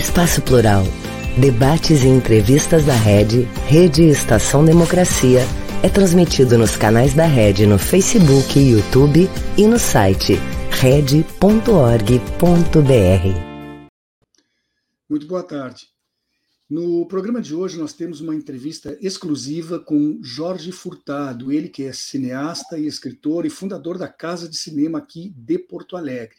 Espaço Plural. Debates e entrevistas da Rede, Rede Estação Democracia, é transmitido nos canais da Rede no Facebook, YouTube e no site rede.org.br. Muito boa tarde. No programa de hoje nós temos uma entrevista exclusiva com Jorge Furtado, ele que é cineasta e escritor e fundador da Casa de Cinema aqui de Porto Alegre.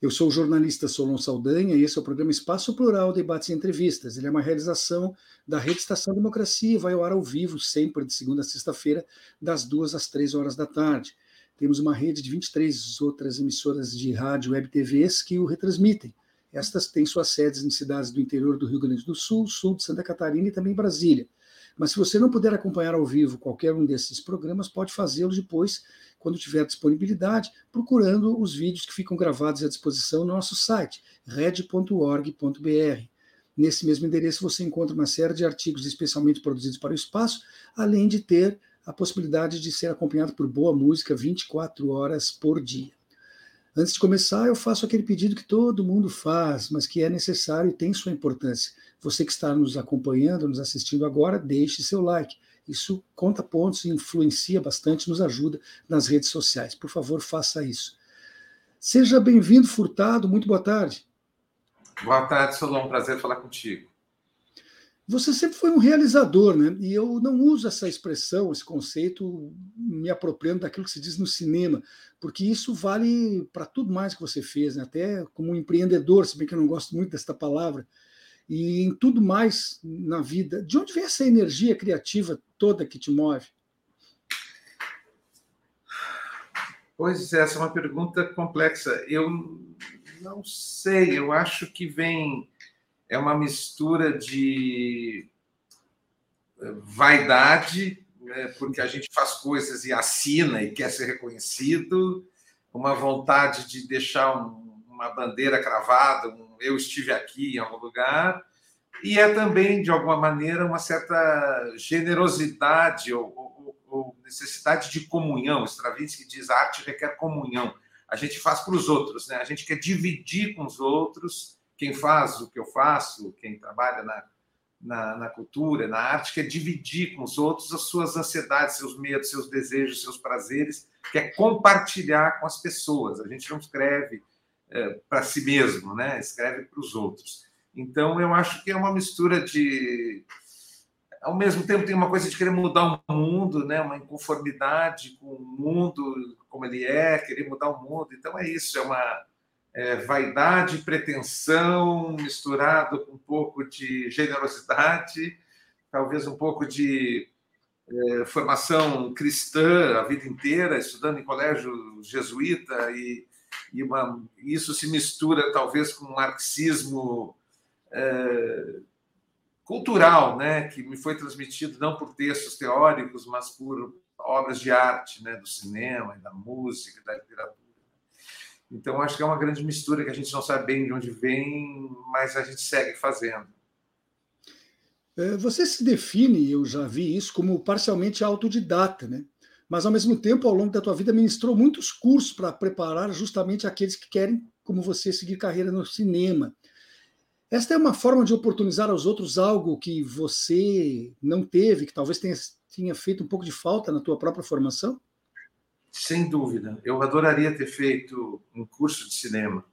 Eu sou o jornalista Solon Saldanha e esse é o programa Espaço Plural Debates e Entrevistas. Ele é uma realização da Rede Estação Democracia e vai ao ar ao vivo sempre de segunda a sexta-feira, das duas às três horas da tarde. Temos uma rede de 23 outras emissoras de rádio web TVs que o retransmitem. Estas têm suas sedes em cidades do interior do Rio Grande do Sul, sul de Santa Catarina e também Brasília. Mas se você não puder acompanhar ao vivo qualquer um desses programas, pode fazê-lo depois, quando tiver disponibilidade, procurando os vídeos que ficam gravados à disposição no nosso site, red.org.br. Nesse mesmo endereço você encontra uma série de artigos especialmente produzidos para o espaço, além de ter a possibilidade de ser acompanhado por boa música 24 horas por dia. Antes de começar, eu faço aquele pedido que todo mundo faz, mas que é necessário e tem sua importância. Você que está nos acompanhando, nos assistindo agora, deixe seu like. Isso conta pontos, influencia bastante, nos ajuda nas redes sociais. Por favor, faça isso. Seja bem-vindo, Furtado. Muito boa tarde. Boa tarde, Solon. Prazer falar contigo. Você sempre foi um realizador, né? E eu não uso essa expressão, esse conceito, me apropriando daquilo que se diz no cinema, porque isso vale para tudo mais que você fez, né? até como um empreendedor, se bem que eu não gosto muito desta palavra, e em tudo mais na vida. De onde vem essa energia criativa toda que te move? Pois é, essa é uma pergunta complexa. Eu não sei, eu acho que vem é uma mistura de eh, vaidade, né, porque a gente faz coisas e assina e quer ser reconhecido, uma vontade de deixar um, uma bandeira cravada, um, eu estive aqui em algum lugar, e é também, de alguma maneira, uma certa generosidade ou, ou, ou necessidade de comunhão. Stravinsky diz a arte requer comunhão. A gente faz para os outros, né? a gente quer dividir com os outros quem faz o que eu faço, quem trabalha na, na, na, cultura, na arte, quer dividir com os outros as suas ansiedades, seus medos, seus desejos, seus prazeres, quer compartilhar com as pessoas. A gente não escreve é, para si mesmo, né? escreve para os outros. Então, eu acho que é uma mistura de. Ao mesmo tempo, tem uma coisa de querer mudar o mundo, né? uma inconformidade com o mundo como ele é, querer mudar o mundo. Então, é isso, é uma é, vaidade, pretensão, misturado com um pouco de generosidade, talvez um pouco de é, formação cristã a vida inteira, estudando em colégio jesuíta, e, e uma, isso se mistura talvez com um marxismo é, cultural, né, que me foi transmitido não por textos teóricos, mas por obras de arte, né, do cinema, da música, da literatura. Então, acho que é uma grande mistura que a gente não sabe bem de onde vem, mas a gente segue fazendo. É, você se define, eu já vi isso, como parcialmente autodidata, né? Mas, ao mesmo tempo, ao longo da tua vida, ministrou muitos cursos para preparar justamente aqueles que querem, como você, seguir carreira no cinema. Esta é uma forma de oportunizar aos outros algo que você não teve, que talvez tenha, tenha feito um pouco de falta na tua própria formação? Sem dúvida. Eu adoraria ter feito um curso de cinema.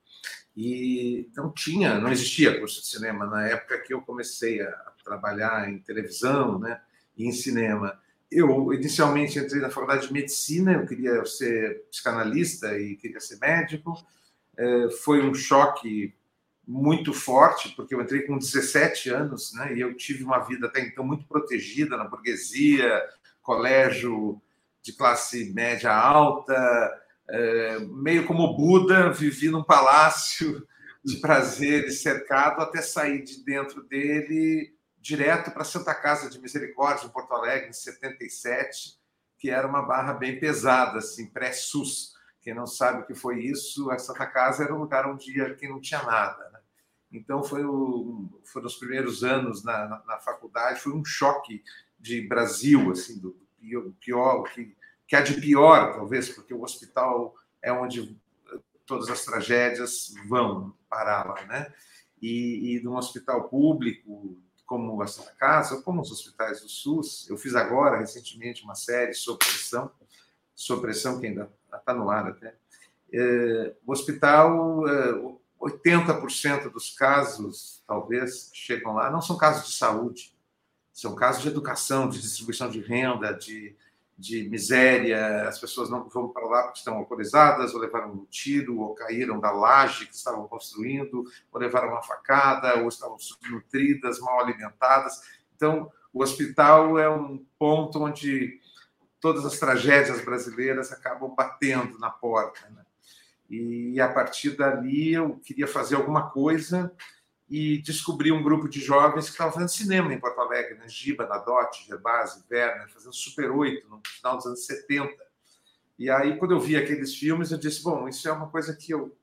E não tinha, não existia curso de cinema na época que eu comecei a trabalhar em televisão, né, e em cinema. Eu inicialmente entrei na faculdade de medicina, eu queria ser psicanalista e queria ser médico. É, foi um choque muito forte, porque eu entrei com 17 anos, né, e eu tive uma vida até então muito protegida na burguesia, colégio de classe média alta, é, meio como Buda, vivi num palácio de prazeres cercado até sair de dentro dele direto para Santa Casa de Misericórdia, em Porto Alegre, em 77, que era uma barra bem pesada, assim, pré-SUS. Quem não sabe o que foi isso, a Santa Casa era um lugar onde quem não tinha nada. Né? Então, foi o, foram os primeiros anos na, na, na, faculdade, foi um choque de Brasil, assim, do, pior, que, que há de pior, talvez, porque o hospital é onde todas as tragédias vão parar lá, né? e, e de um hospital público como a Santa Casa, como os hospitais do SUS. Eu fiz agora, recentemente, uma série sobre pressão, sobre pressão que ainda está no ar até. É, o hospital, é, 80% dos casos, talvez, chegam lá, não são casos de saúde, são casos de educação, de distribuição de renda, de, de miséria. As pessoas não vão para lá porque estão alcoolizadas, ou levaram um tiro, ou caíram da laje que estavam construindo, ou levaram uma facada, ou estavam subnutridas, mal alimentadas. Então, o hospital é um ponto onde todas as tragédias brasileiras acabam batendo na porta. Né? E a partir dali eu queria fazer alguma coisa e descobri um grupo de jovens que estavam fazendo cinema em Porto Alegre, né? Giba, Nadote, Gerbasi, Werner, fazendo Super 8 no final dos anos 70. E aí, quando eu vi aqueles filmes, eu disse: bom, isso é uma coisa que eu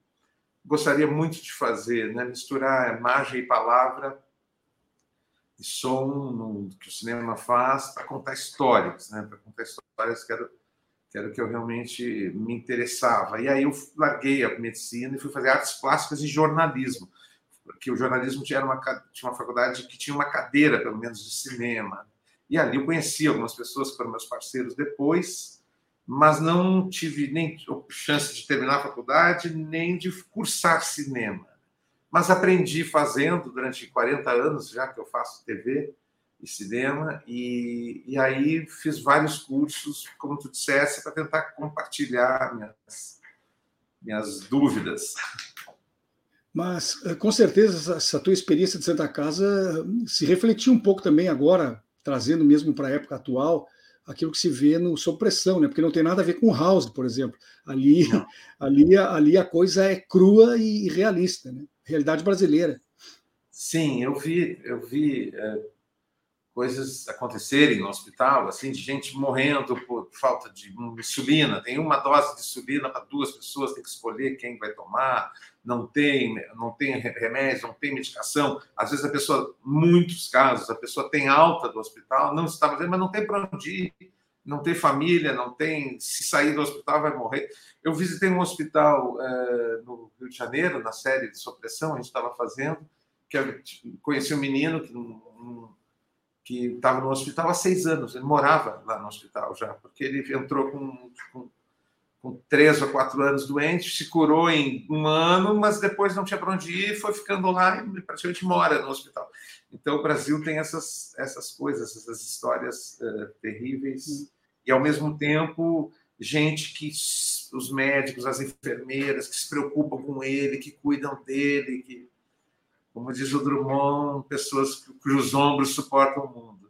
gostaria muito de fazer, né? misturar imagem e palavra e som no, que o cinema faz para contar histórias, né? para contar histórias que era que era o que eu realmente me interessava. E aí eu larguei a medicina e fui fazer artes plásticas e jornalismo, porque o jornalismo tinha uma, tinha uma faculdade que tinha uma cadeira, pelo menos, de cinema. E ali eu conheci algumas pessoas que foram meus parceiros depois, mas não tive nem chance de terminar a faculdade, nem de cursar cinema. Mas aprendi fazendo durante 40 anos, já que eu faço TV, e cinema, e, e aí fiz vários cursos, como tu dissesse, para tentar compartilhar minhas, minhas dúvidas. Mas, eh, com certeza, essa tua experiência de Santa Casa se refletiu um pouco também agora, trazendo mesmo para a época atual, aquilo que se vê no Sob Pressão, né? porque não tem nada a ver com House, por exemplo. Ali, ali, ali a coisa é crua e realista, né? realidade brasileira. Sim, eu vi, eu vi é, coisas acontecerem no hospital, assim, de gente morrendo por falta de insulina. Tem uma dose de insulina para duas pessoas, tem que escolher quem vai tomar. Não tem, não tem remédio, não tem medicação. Às vezes a pessoa, muitos casos, a pessoa tem alta do hospital, não está mas não tem para onde ir, não tem família, não tem. Se sair do hospital vai morrer. Eu visitei um hospital é, no Rio de Janeiro, na série de supressão, a gente estava fazendo, que eu conheci um menino que não que estava no hospital há seis anos. Ele morava lá no hospital já, porque ele entrou com, com, com três ou quatro anos doente, se curou em um ano, mas depois não tinha para onde ir, foi ficando lá e praticamente mora no hospital. Então, o Brasil tem essas, essas coisas, essas histórias uh, terríveis, e ao mesmo tempo, gente que os médicos, as enfermeiras que se preocupam com ele, que cuidam dele, que como diz o Drummond, pessoas cujos ombros suportam o mundo.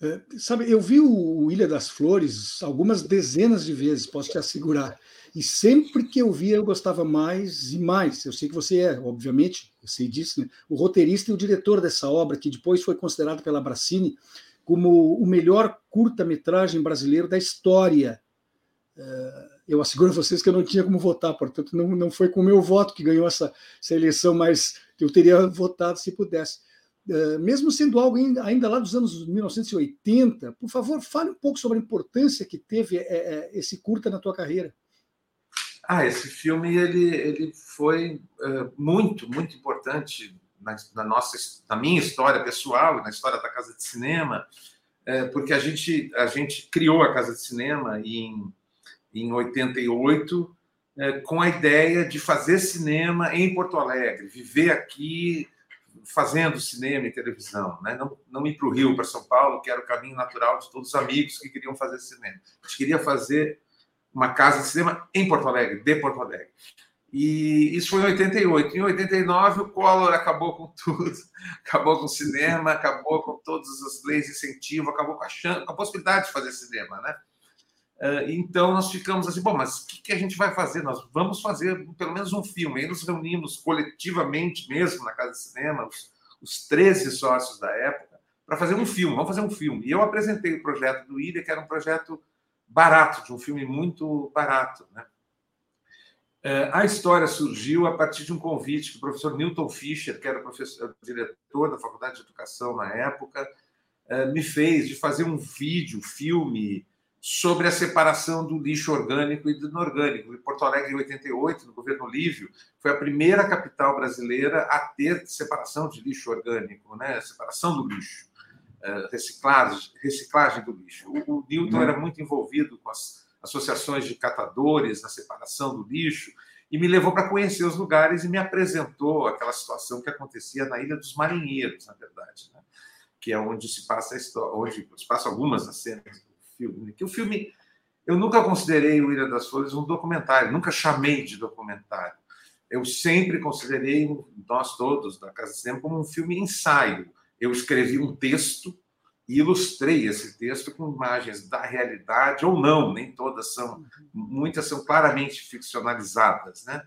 É, sabe, eu vi o Ilha das Flores algumas dezenas de vezes, posso te assegurar. E sempre que eu via, eu gostava mais e mais. Eu sei que você é, obviamente, eu sei disso, né? o roteirista e o diretor dessa obra, que depois foi considerado pela Bracini como o melhor curta-metragem brasileiro da história. É, eu asseguro a vocês que eu não tinha como votar, portanto, não, não foi com o meu voto que ganhou essa, essa eleição, mas eu teria votado se pudesse. Uh, mesmo sendo algo ainda lá dos anos 1980, por favor, fale um pouco sobre a importância que teve é, é, esse curta na tua carreira. Ah, esse filme ele, ele foi muito, muito importante na, na, nossa, na minha história pessoal, na história da Casa de Cinema, porque a gente, a gente criou a Casa de Cinema em em 88, é, com a ideia de fazer cinema em Porto Alegre, viver aqui fazendo cinema e televisão, né? não, não ir para o Rio, para São Paulo, que era o caminho natural de todos os amigos que queriam fazer cinema. A gente queria fazer uma casa de cinema em Porto Alegre, de Porto Alegre. E isso foi em 88. Em 89, o Collor acabou com tudo. Acabou com o cinema, acabou com todas as leis de incentivo, acabou com a, chance, com a possibilidade de fazer cinema, né? Eh, então nós ficamos assim, bom, mas o que, que, a gente vai fazer? Nós vamos fazer pelo menos um filme. Aí nos reunimos coletivamente mesmo na Casa de Cinema, os, os 13 sócios da época, para fazer um filme. Vamos fazer um filme. E eu apresentei o projeto do Ilha, que era um projeto barato, de um filme muito barato. Né? Eh, a história surgiu a partir de um convite que o professor Newton Fischer, que era professor, diretor da Faculdade de Educação na época, eh, me fez de fazer um vídeo, filme, sobre a separação do lixo orgânico e do inorgânico. Em Porto Alegre, em 88, no governo Lívio, foi a primeira capital brasileira a ter separação de lixo orgânico, né? separação do lixo, eh, reciclagem, reciclagem do lixo. O, Newton era muito envolvido com as associações de catadores na separação do lixo e me levou para conhecer os lugares e me apresentou aquela situação que acontecia na Ilha dos Marinheiros, na verdade, né? que é onde se passa a história, onde se passa algumas das cenas filme. Que o filme, eu nunca considerei o Ilha das Flores um documentário, nunca chamei de documentário. Eu sempre considerei, nós todos da Casa de Cinema, como um filme ensaio. Eu escrevi um texto e ilustrei esse texto com imagens da realidade ou não, nem todas são, muitas são claramente ficcionalizadas, né?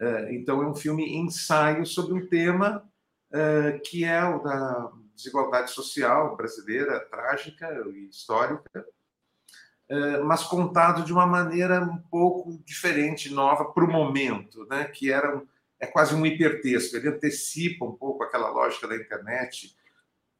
Eh, então é um filme ensaio sobre um tema eh, que é o da desigualdade social brasileira trágica e histórica mas contado de uma maneira um pouco diferente, nova para o momento, né? que era um, é quase um hipertexto. Ele antecipa um pouco aquela lógica da internet,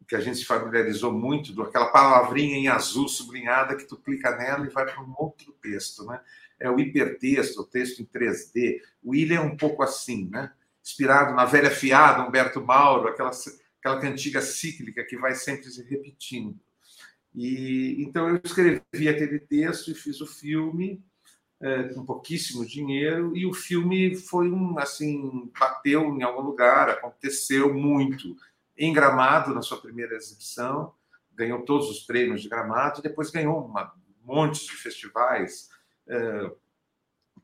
que a gente se familiarizou muito, do, aquela palavrinha em azul sublinhada que tu clica nela e vai para um outro texto. Né? É o hipertexto, o texto em 3D. O William é um pouco assim, né? inspirado na velha fiada, Humberto Mauro, aquela, aquela cantiga cíclica que vai sempre se repetindo. E então eu escrevi aquele texto e fiz o filme é, com pouquíssimo dinheiro e o filme foi um assim bateu em algum lugar, aconteceu muito. Em Gramado na sua primeira exibição, ganhou todos os prêmios de Gramado, depois ganhou um monte de festivais, é,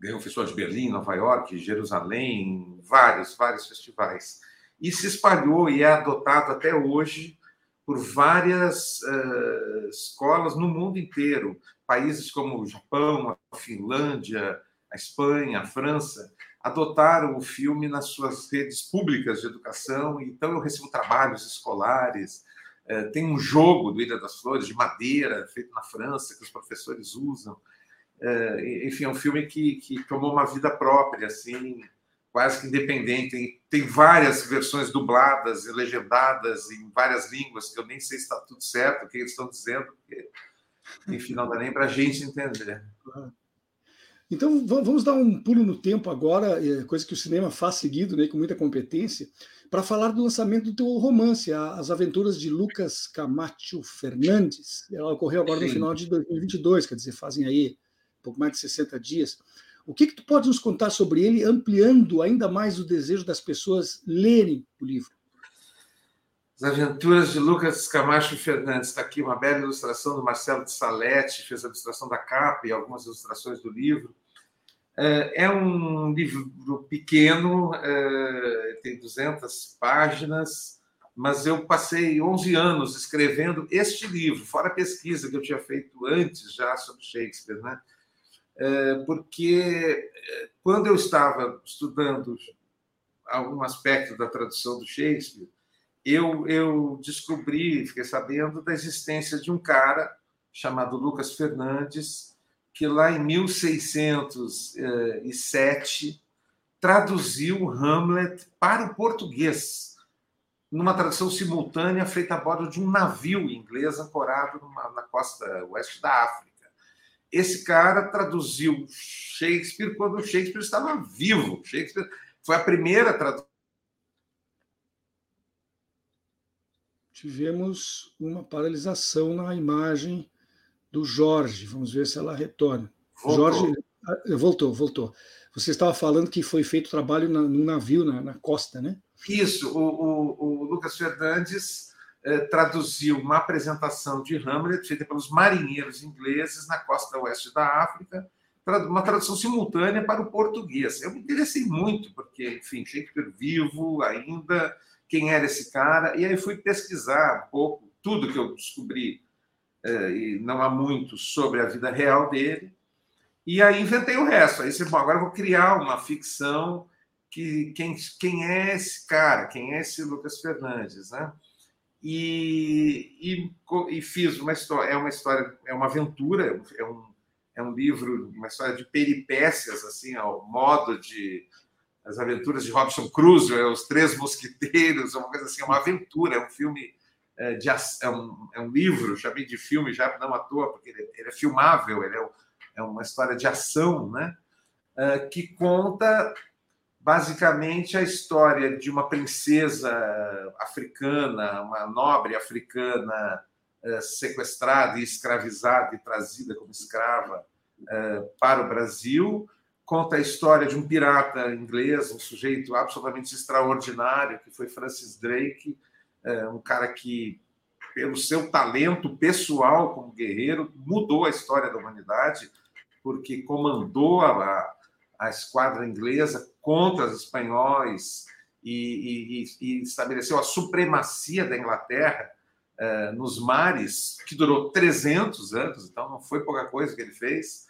ganhou Festival de Berlim, Nova York, Jerusalém, vários vários festivais. E se espalhou e é adotado até hoje por várias uh, escolas no mundo inteiro. Países como o Japão, a Finlândia, a Espanha, a França, adotaram o filme nas suas redes públicas de educação. Então, eu recebo trabalhos escolares. Uh, tem um jogo do Ilha das Flores, de madeira, feito na França, que os professores usam. Uh, enfim, é um filme que, que tomou uma vida própria, assim, quase que independente. Tem, tem várias versões dubladas e legendadas em várias línguas, que eu nem sei se está tudo certo, o que eles estão dizendo, porque, enfim, não dá nem para a gente entender. Então, vamos dar um pulo no tempo agora, é, coisa que o cinema faz seguido, né, com muita competência, para falar do lançamento do teu romance, As Aventuras de Lucas Camacho Fernandes. Ela ocorreu agora no final de 2022, quer dizer, fazem aí pouco mais de 60 dias. O que, que tu pode nos contar sobre ele, ampliando ainda mais o desejo das pessoas lerem o livro? As Aventuras de Lucas Camacho Fernandes. Está aqui uma bela ilustração do Marcelo de Salete, fez a ilustração da capa e algumas ilustrações do livro. É, é um livro pequeno, é, tem 200 páginas, mas eu passei 11 anos escrevendo este livro, fora a pesquisa que eu tinha feito antes já sobre Shakespeare, né? É, porque é, quando eu estava estudando algum aspecto da tradução do Shakespeare, eu, eu descobri, fiquei sabendo da existência de um cara chamado Lucas Fernandes, que lá em 1607 traduziu Hamlet para o português, numa tradução simultânea feita a bordo de um navio inglês ancorado numa, na costa oeste da África. Esse cara traduziu Shakespeare quando Shakespeare estava vivo. Shakespeare foi a primeira tradução. Tivemos uma paralisação na imagem do Jorge. Vamos ver se ela retorna. Voltou. Jorge ah, voltou, voltou. Você estava falando que foi feito trabalho num navio na, na costa, né? Isso. O, o, o Lucas Fernandes traduziu uma apresentação de Hamlet feita pelos marinheiros ingleses na costa oeste da África, uma tradução simultânea para o português. Eu me interessei muito, porque, enfim, Shakespeare vivo ainda, quem era esse cara, e aí fui pesquisar um pouco tudo que eu descobri, eh, e não há muito, sobre a vida real dele, e aí inventei o resto. Aí, bom, agora vou criar uma ficção que quem, quem é esse cara, quem é esse Lucas Fernandes, né? E, e, e, fiz uma história, é uma história, é uma aventura, é um, é um livro, uma história de peripécias, assim, ao modo de as aventuras de Robinson Crusoe, é os Três Mosquiteiros, uma coisa assim, é uma aventura, é um filme é, de, é, um, é um livro, chamei de filme já não à toa, porque ele, ele é filmável, ele é, é, uma história de ação, né? É, que conta basicamente a história de uma princesa africana, uma nobre africana é, sequestrada e escravizada e trazida como escrava é, para o Brasil. Conta a história de um pirata inglês, um sujeito absolutamente extraordinário, que foi Francis Drake, é, um cara que, pelo seu talento pessoal como guerreiro, mudou a história da humanidade, porque comandou a, a esquadra inglesa contra os espanhóis e, e, e estabeleceu a supremacia da Inglaterra uh, nos mares, que durou 300 anos, então não foi pouca coisa que ele fez.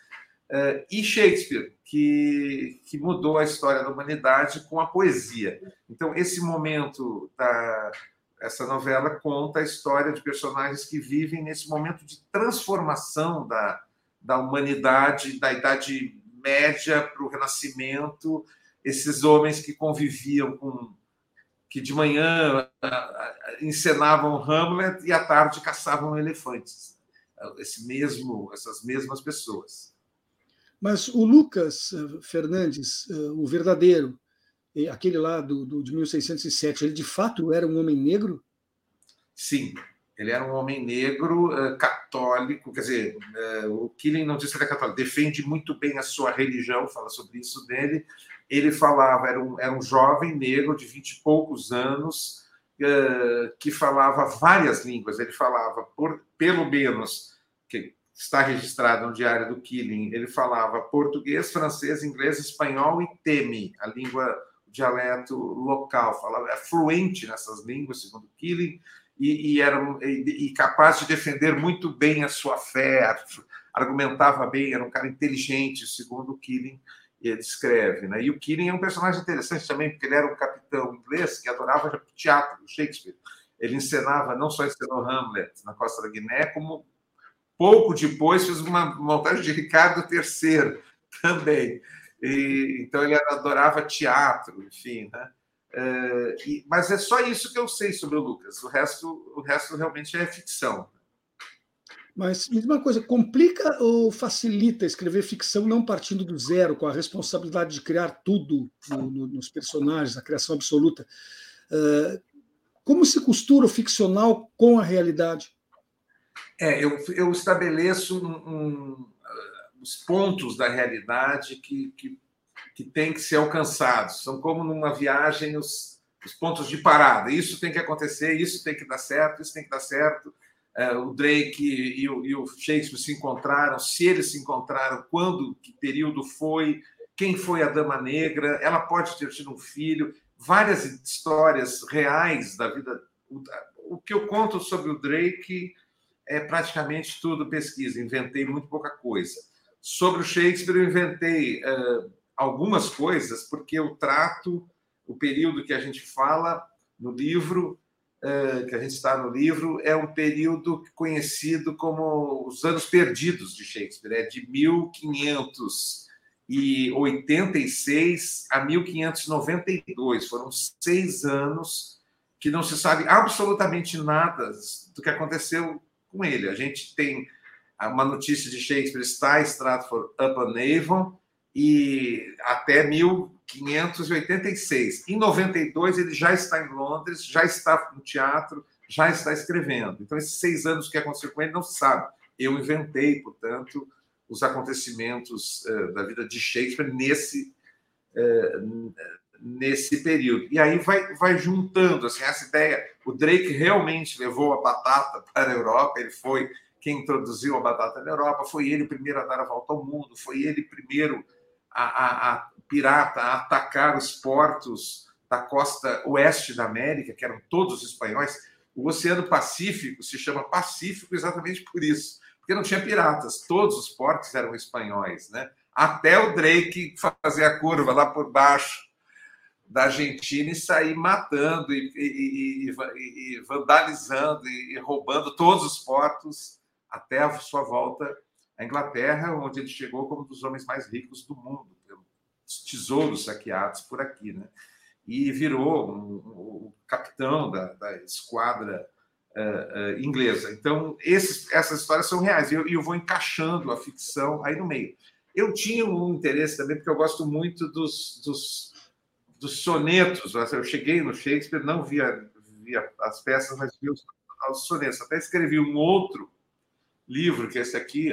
Uh, e Shakespeare, que, que mudou a história da humanidade com a poesia. Então, esse momento da, essa novela conta a história de personagens que vivem nesse momento de transformação da, da humanidade, da Idade Média para o Renascimento, esses homens que conviviam com. que de manhã encenavam Hamlet e à tarde caçavam elefantes. Esse mesmo, essas mesmas pessoas. Mas o Lucas eh, Fernandes, eh, o verdadeiro, aquele lá do, do, de 1607, ele de fato era um homem negro? Sim, ele era um homem negro uh, católico, quer dizer, uh, o Killing não diz que ele é católico, defende muito bem a sua religião, fala sobre isso dele. Ele falava, era um, era um jovem negro de vinte e poucos anos, uh, que falava várias línguas. Ele falava, por, pelo menos, que está registrado no Diário do Killing, ele falava português, francês, inglês, espanhol e temi, a língua dialeto local, falava, é fluente nessas línguas, segundo Killing, e, e era e, e, capaz de defender muito bem a sua fé, argumentava bem, era um cara inteligente, segundo Killing descreve. Né? E o Killing é um personagem interessante também, porque ele era um capitão inglês que adorava teatro, Shakespeare. Ele encenava, não só encenou Hamlet na Costa da Guiné, como pouco depois fez uma montagem de Ricardo III também. E, então ele adorava teatro, enfim, né? É, e, mas é só isso que eu sei sobre o Lucas. O resto, o resto realmente é ficção. Mas me diz uma coisa, complica ou facilita escrever ficção não partindo do zero, com a responsabilidade de criar tudo no, no, nos personagens, a criação absoluta? Uh, como se costura o ficcional com a realidade? É, eu, eu estabeleço um, um, os pontos da realidade que, que, que têm que ser alcançados. São como numa viagem os, os pontos de parada. Isso tem que acontecer, isso tem que dar certo, isso tem que dar certo. É, o Drake e o, e o Shakespeare se encontraram, se eles se encontraram, quando, que período foi, quem foi a Dama Negra, ela pode ter tido um filho, várias histórias reais da vida. O que eu conto sobre o Drake é praticamente tudo pesquisa, inventei muito pouca coisa. Sobre o Shakespeare, eu inventei algumas coisas, porque eu trato o período que a gente fala no livro, uh, que a gente está no livro, é um período conhecido como os anos perdidos de Shakespeare, é de 1586 a 1592. Foram seis anos que não se sabe absolutamente nada do que aconteceu com ele. A gente tem uma notícia de Shakespeare está em Stratford upon Avon e até 1586. Em 92 ele já está em Londres, já está no teatro, já está escrevendo. Então esses seis anos que aconteceu com ele não se sabe. Eu inventei, portanto, os acontecimentos uh, da vida de Shakespeare nesse uh, nesse período. E aí vai, vai juntando assim, essa ideia. O Drake realmente levou a batata para a Europa, ele foi quem introduziu a batata na Europa, foi ele primeiro a dar a volta ao mundo, foi ele primeiro a, a, pirata a atacar os portos da costa oeste da América, que eram todos espanhóis. O Oceano Pacífico se chama Pacífico exatamente por isso, porque não tinha piratas, todos os portos eram espanhóis, né? Até o Drake fazer a curva lá por baixo da Argentina e sair matando e, e, e, e vandalizando e, roubando todos os portos até a sua volta à Inglaterra, onde ele chegou como um dos homens mais ricos do mundo, pelos tesouros saqueados por aqui, né? E virou o um, um, capitão da, da esquadra uh, inglesa. Então, esses, essas histórias são reais, e eu, eu, vou encaixando a ficção aí no meio. Eu tinha um interesse também, porque eu gosto muito dos, dos, dos sonetos. Eu cheguei no Shakespeare, não via, via as peças, mas via os, os sonetos. Até escrevi um outro livro, que é esse aqui,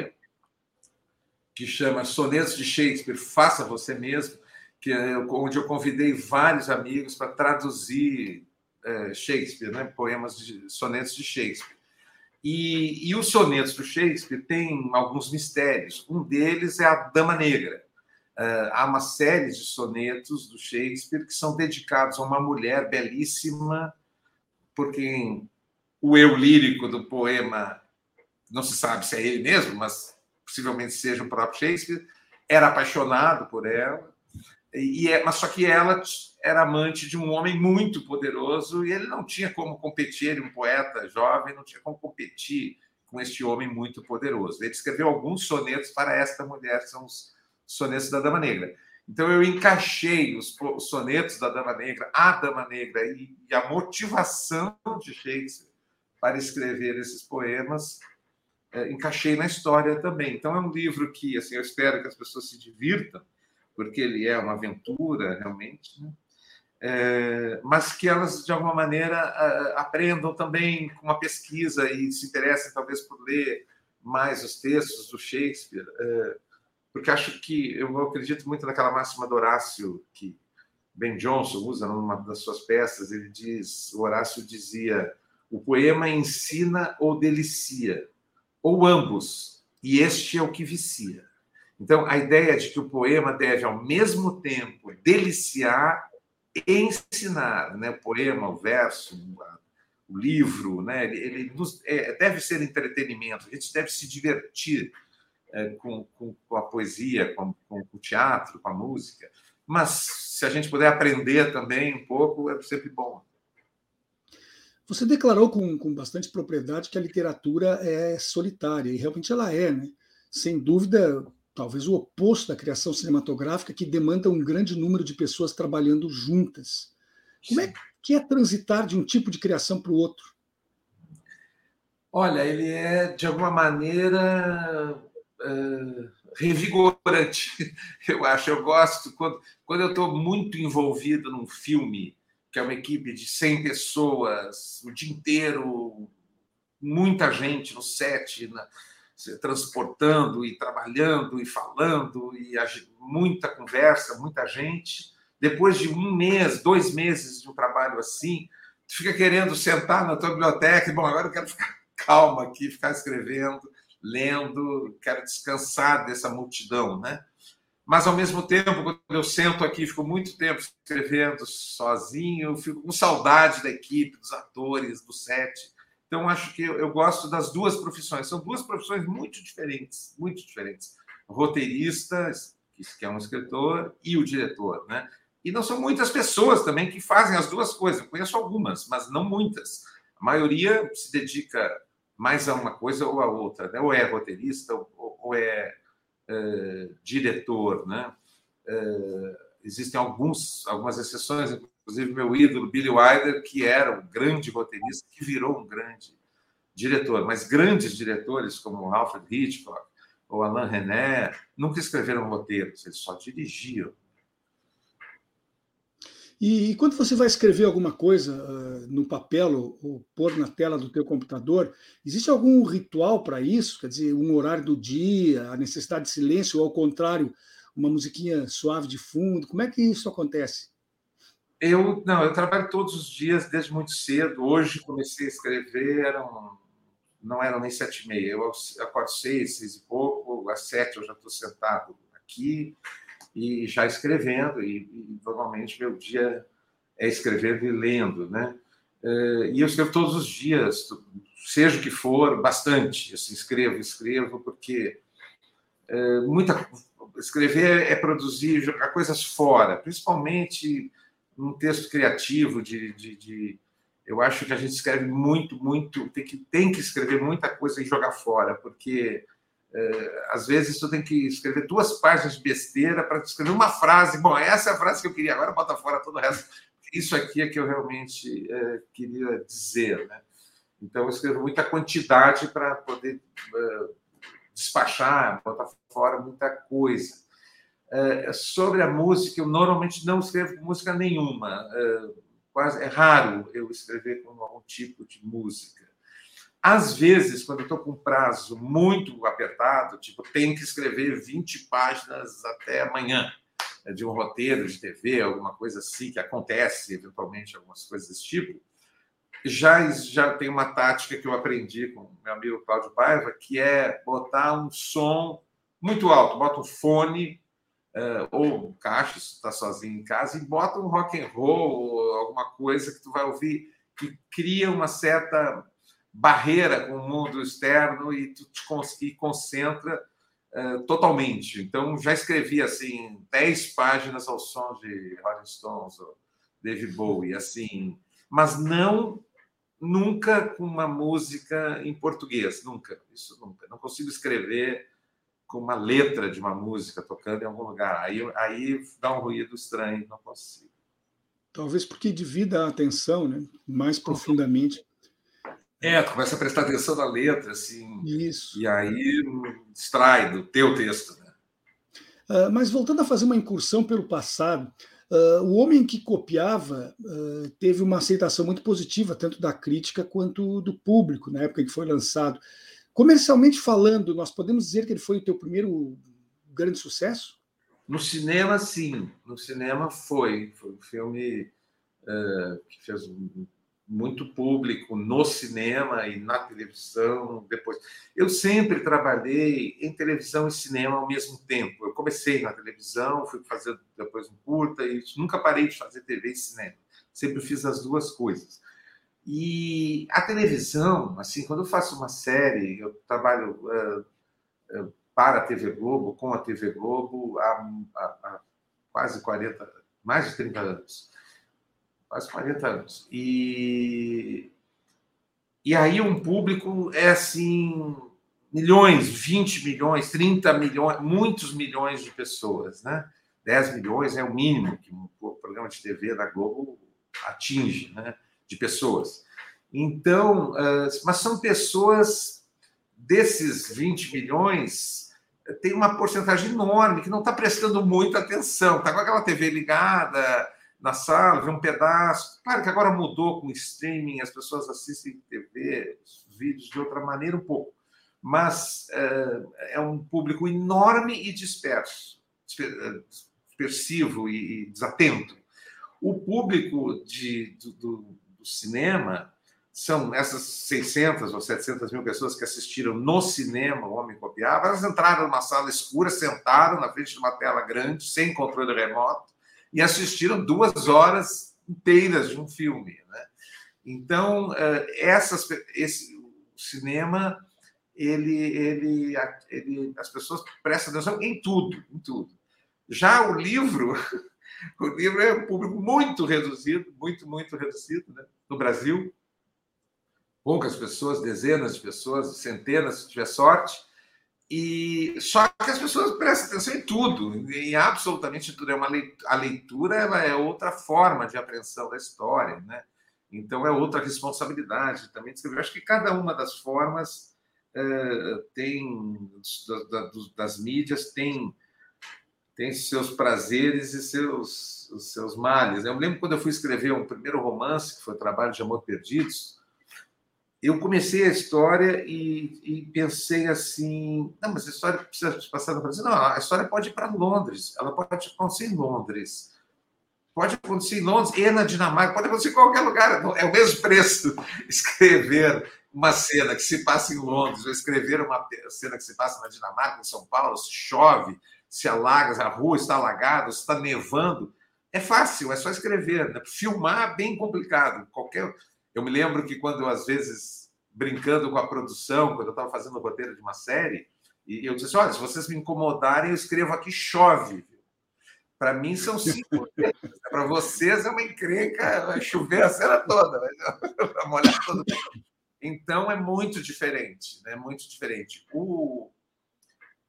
que chama Sonetos de Shakespeare, Faça Você Mesmo, que é onde eu convidei vários amigos para traduzir é, Shakespeare, né? poemas de sonetos de Shakespeare. E, e os sonetos do Shakespeare têm alguns mistérios. Um deles é a Dama Negra. Uh, há uma série de sonetos do Shakespeare que são dedicados a uma mulher belíssima, por quem o eu lírico do poema não se sabe se é ele mesmo, mas possivelmente seja o próprio Shakespeare, era apaixonado por ela. E é, mas só que ela era amante de um homem muito poderoso e ele não tinha como competir, ele um poeta jovem, não tinha como competir com este homem muito poderoso. Ele escreveu alguns sonetos para esta mulher, são os sonetos da Dama Negra. Então eu encaixei os sonetos da Dama Negra, a Dama Negra e, a motivação de Shakespeare para escrever esses poemas, é, encaixei na história também. Então é um livro que assim eu espero que as pessoas se divirtam porque ele é uma aventura realmente, né? é, mas que elas de alguma maneira aprendam também com uma pesquisa e se interessem talvez por ler mais os textos do Shakespeare, é, porque acho que eu acredito muito naquela máxima do Horácio que Ben Jonson usa numa das suas peças. Ele diz, o Horácio dizia, o poema ensina ou delicia, ou ambos, e este é o que vicia. Então, a ideia de que o poema deve, ao mesmo tempo, deliciar e ensinar, né? o poema, o verso, o livro, né? ele, ele nos, é, deve ser entretenimento, a gente deve se divertir é, com, com, com, a poesia, com, com, o teatro, com a música, mas se a gente puder aprender também um pouco, é sempre bom. Você declarou com, com bastante propriedade que a literatura é solitária, e realmente ela é, né? Sem dúvida, talvez o oposto da criação cinematográfica, que demanda um grande número de pessoas trabalhando juntas. Como é que é transitar de um tipo de criação para o outro? Olha, ele é, de alguma maneira, uh, revigorante, eu acho. Eu gosto, quando, quando eu estou muito envolvido num filme, que é uma equipe de 100 pessoas, o dia inteiro, muita gente no set, na, transportando e trabalhando e falando e muita conversa, muita gente. Depois de um mês, dois meses de um trabalho assim, tu fica querendo sentar na tua biblioteca e, bom, agora eu quero ficar calma aqui, ficar escrevendo, lendo, quero descansar dessa multidão, né? Mas, ao mesmo tempo, quando eu sento aqui, fico muito tempo escrevendo sozinho, fico com saudade da equipe, dos atores, do set. Então, acho que eu, gosto das duas profissões. São duas profissões muito diferentes, muito diferentes. O roteirista, que é um escritor, e o diretor, né? E não são muitas pessoas também que fazem as duas coisas. Eu conheço algumas, mas não muitas. A maioria se dedica mais a uma coisa ou a outra, né? Ou é roteirista ou, ou é, diretor, né? É, existem alguns, algumas exceções, inclusive meu ídolo Billy Wilder, que era um grande roteirista, que virou um grande diretor. Mas grandes diretores como Alfred Hitchcock ou Alain René nunca escreveram roteiros, eles só dirigiam. E, e quando você vai escrever alguma coisa uh, no papel ou, ou, pôr na tela do teu computador, existe algum ritual para isso? Quer dizer, um horário do dia, a necessidade de silêncio, ou ao contrário, uma musiquinha suave de fundo? Como é que isso acontece? Eu não, eu trabalho todos os dias desde muito cedo. Hoje comecei a escrever, eram, não eram nem sete e meia. Eu acordo seis, seis e pouco, às sete eu já estou sentado aqui e já escrevendo. E, e, normalmente meu dia é escrevendo e lendo, né? Eh, e eu escrevo todos os dias, seja o que for, bastante. Assim, escrevo, escrevo, porque eh, muita escrever é produzir, jogar coisas fora, principalmente num texto criativo de, de, de, eu acho que a gente escreve muito muito tem que tem que escrever muita coisa e jogar fora porque é, às vezes tu tem que escrever duas páginas de besteira para escrever uma frase bom essa é a frase que eu queria agora bota fora todo o resto isso aqui é que eu realmente é, queria dizer né Então, eu escrevo muita quantidade para poder uh, despachar, botar fora muita coisa. Uh, sobre a música, eu normalmente não escrevo música nenhuma. Quase é raro eu escrever com algum tipo de música. Às vezes, quando eu estou com um prazo muito apertado, tipo, tenho que escrever 20 páginas até amanhã né, de um roteiro de TV, alguma coisa assim, que acontece eventualmente, algumas coisas desse tipo, já, já tem uma tática que eu aprendi com meu amigo Cláudio Paiva, que é botar um som muito alto, bota um fone uh, ou um caixa, se está sozinho em casa, e bota um rock and roll ou alguma coisa que tu vai ouvir que cria uma certa barreira com o mundo externo e tu te concentra uh, totalmente. Então, já escrevi assim 10 páginas ao som de Rolling Stones ou David Bowie, assim, mas não nunca com uma música em português, nunca, isso nunca. Não consigo escrever com uma letra de uma música tocando em algum lugar. Aí, aí dá um ruído estranho, não consigo. Talvez porque divida a atenção, né? Mais profundamente. É, tu começa a prestar atenção na letra, assim. Isso. E aí distrai do teu texto, né? Uh, mas voltando a fazer uma incursão pelo passado, Uh, o Homem que Copiava uh, teve uma aceitação muito positiva, tanto da crítica quanto do público, na época em que foi lançado. Comercialmente falando, nós podemos dizer que ele foi o teu primeiro grande sucesso? No cinema, sim. No cinema foi. Foi um filme que fez muito público no cinema e na televisão depois. Eu sempre trabalhei em televisão e cinema ao mesmo tempo. Eu comecei na televisão, fui fazer depois um curta e nunca parei de fazer TV e cinema. Sempre fiz as duas coisas. E a televisão, assim, quando eu faço uma série, eu trabalho uh, uh, para a TV Globo, com a TV Globo há, há, há quase 40, mais de 30 anos quase 40 anos. E, e aí um público é assim, milhões, 20 milhões, 30 milhões, muitos milhões de pessoas, né? 10 milhões é o mínimo que um programa de TV da Globo atinge, né? De pessoas. Então, mas são pessoas desses 20 milhões, tem uma porcentagem enorme que não está prestando muita atenção, está com aquela TV ligada, na sala, ver um pedaço. Claro que agora mudou com o streaming, as pessoas assistem TV, vídeos de outra maneira um pouco, mas é, é um público enorme e disperso, dispersivo e desatento. O público de, do, do, do cinema são essas 600 ou 700 mil pessoas que assistiram no cinema O Homem Copiava, elas entraram numa sala escura, sentaram na frente de uma tela grande, sem controle remoto, e assistiram duas horas inteiras de um filme. Né? Então, eh, essas, esse cinema, ele, ele, ele, as pessoas prestam atenção em tudo, em tudo. Já o livro, o livro é um público muito reduzido, muito, muito reduzido né? no Brasil. Poucas pessoas, dezenas de pessoas, centenas, se tiver sorte. E só que as pessoas prestam atenção em tudo, em absolutamente tudo. É uma leitura, a leitura ela é outra forma de apreensão da história, né? Então é outra responsabilidade também de escrever. Acho que cada uma das formas uh, tem das, das mídias tem tem seus prazeres e seus seus males. Eu me lembro quando eu fui escrever um primeiro romance que foi o Trabalho de Amor Perdidos eu comecei a história e, e, pensei assim: não, mas a história precisa passar no Brasil. Não, a história pode ir para Londres, ela pode acontecer em Londres. Pode acontecer em Londres e na Dinamarca, pode acontecer em qualquer lugar. É o mesmo preço escrever uma cena que se passa em Londres, ou escrever uma cena que se passa na Dinamarca, em São Paulo, se chove, se alaga, a rua está alagada, se está nevando. É fácil, é só escrever. Né? Filmar bem complicado. Qualquer eu me lembro que quando, às vezes, brincando com a produção, quando eu estava fazendo o roteiro de uma série, e eu disse: olha, se vocês me incomodarem, eu escrevo aqui chove. Para mim são cinco Para vocês é uma encrenca, vai chover a cena toda, vai molhar todo mundo. Então é muito diferente, né? Muito diferente. O,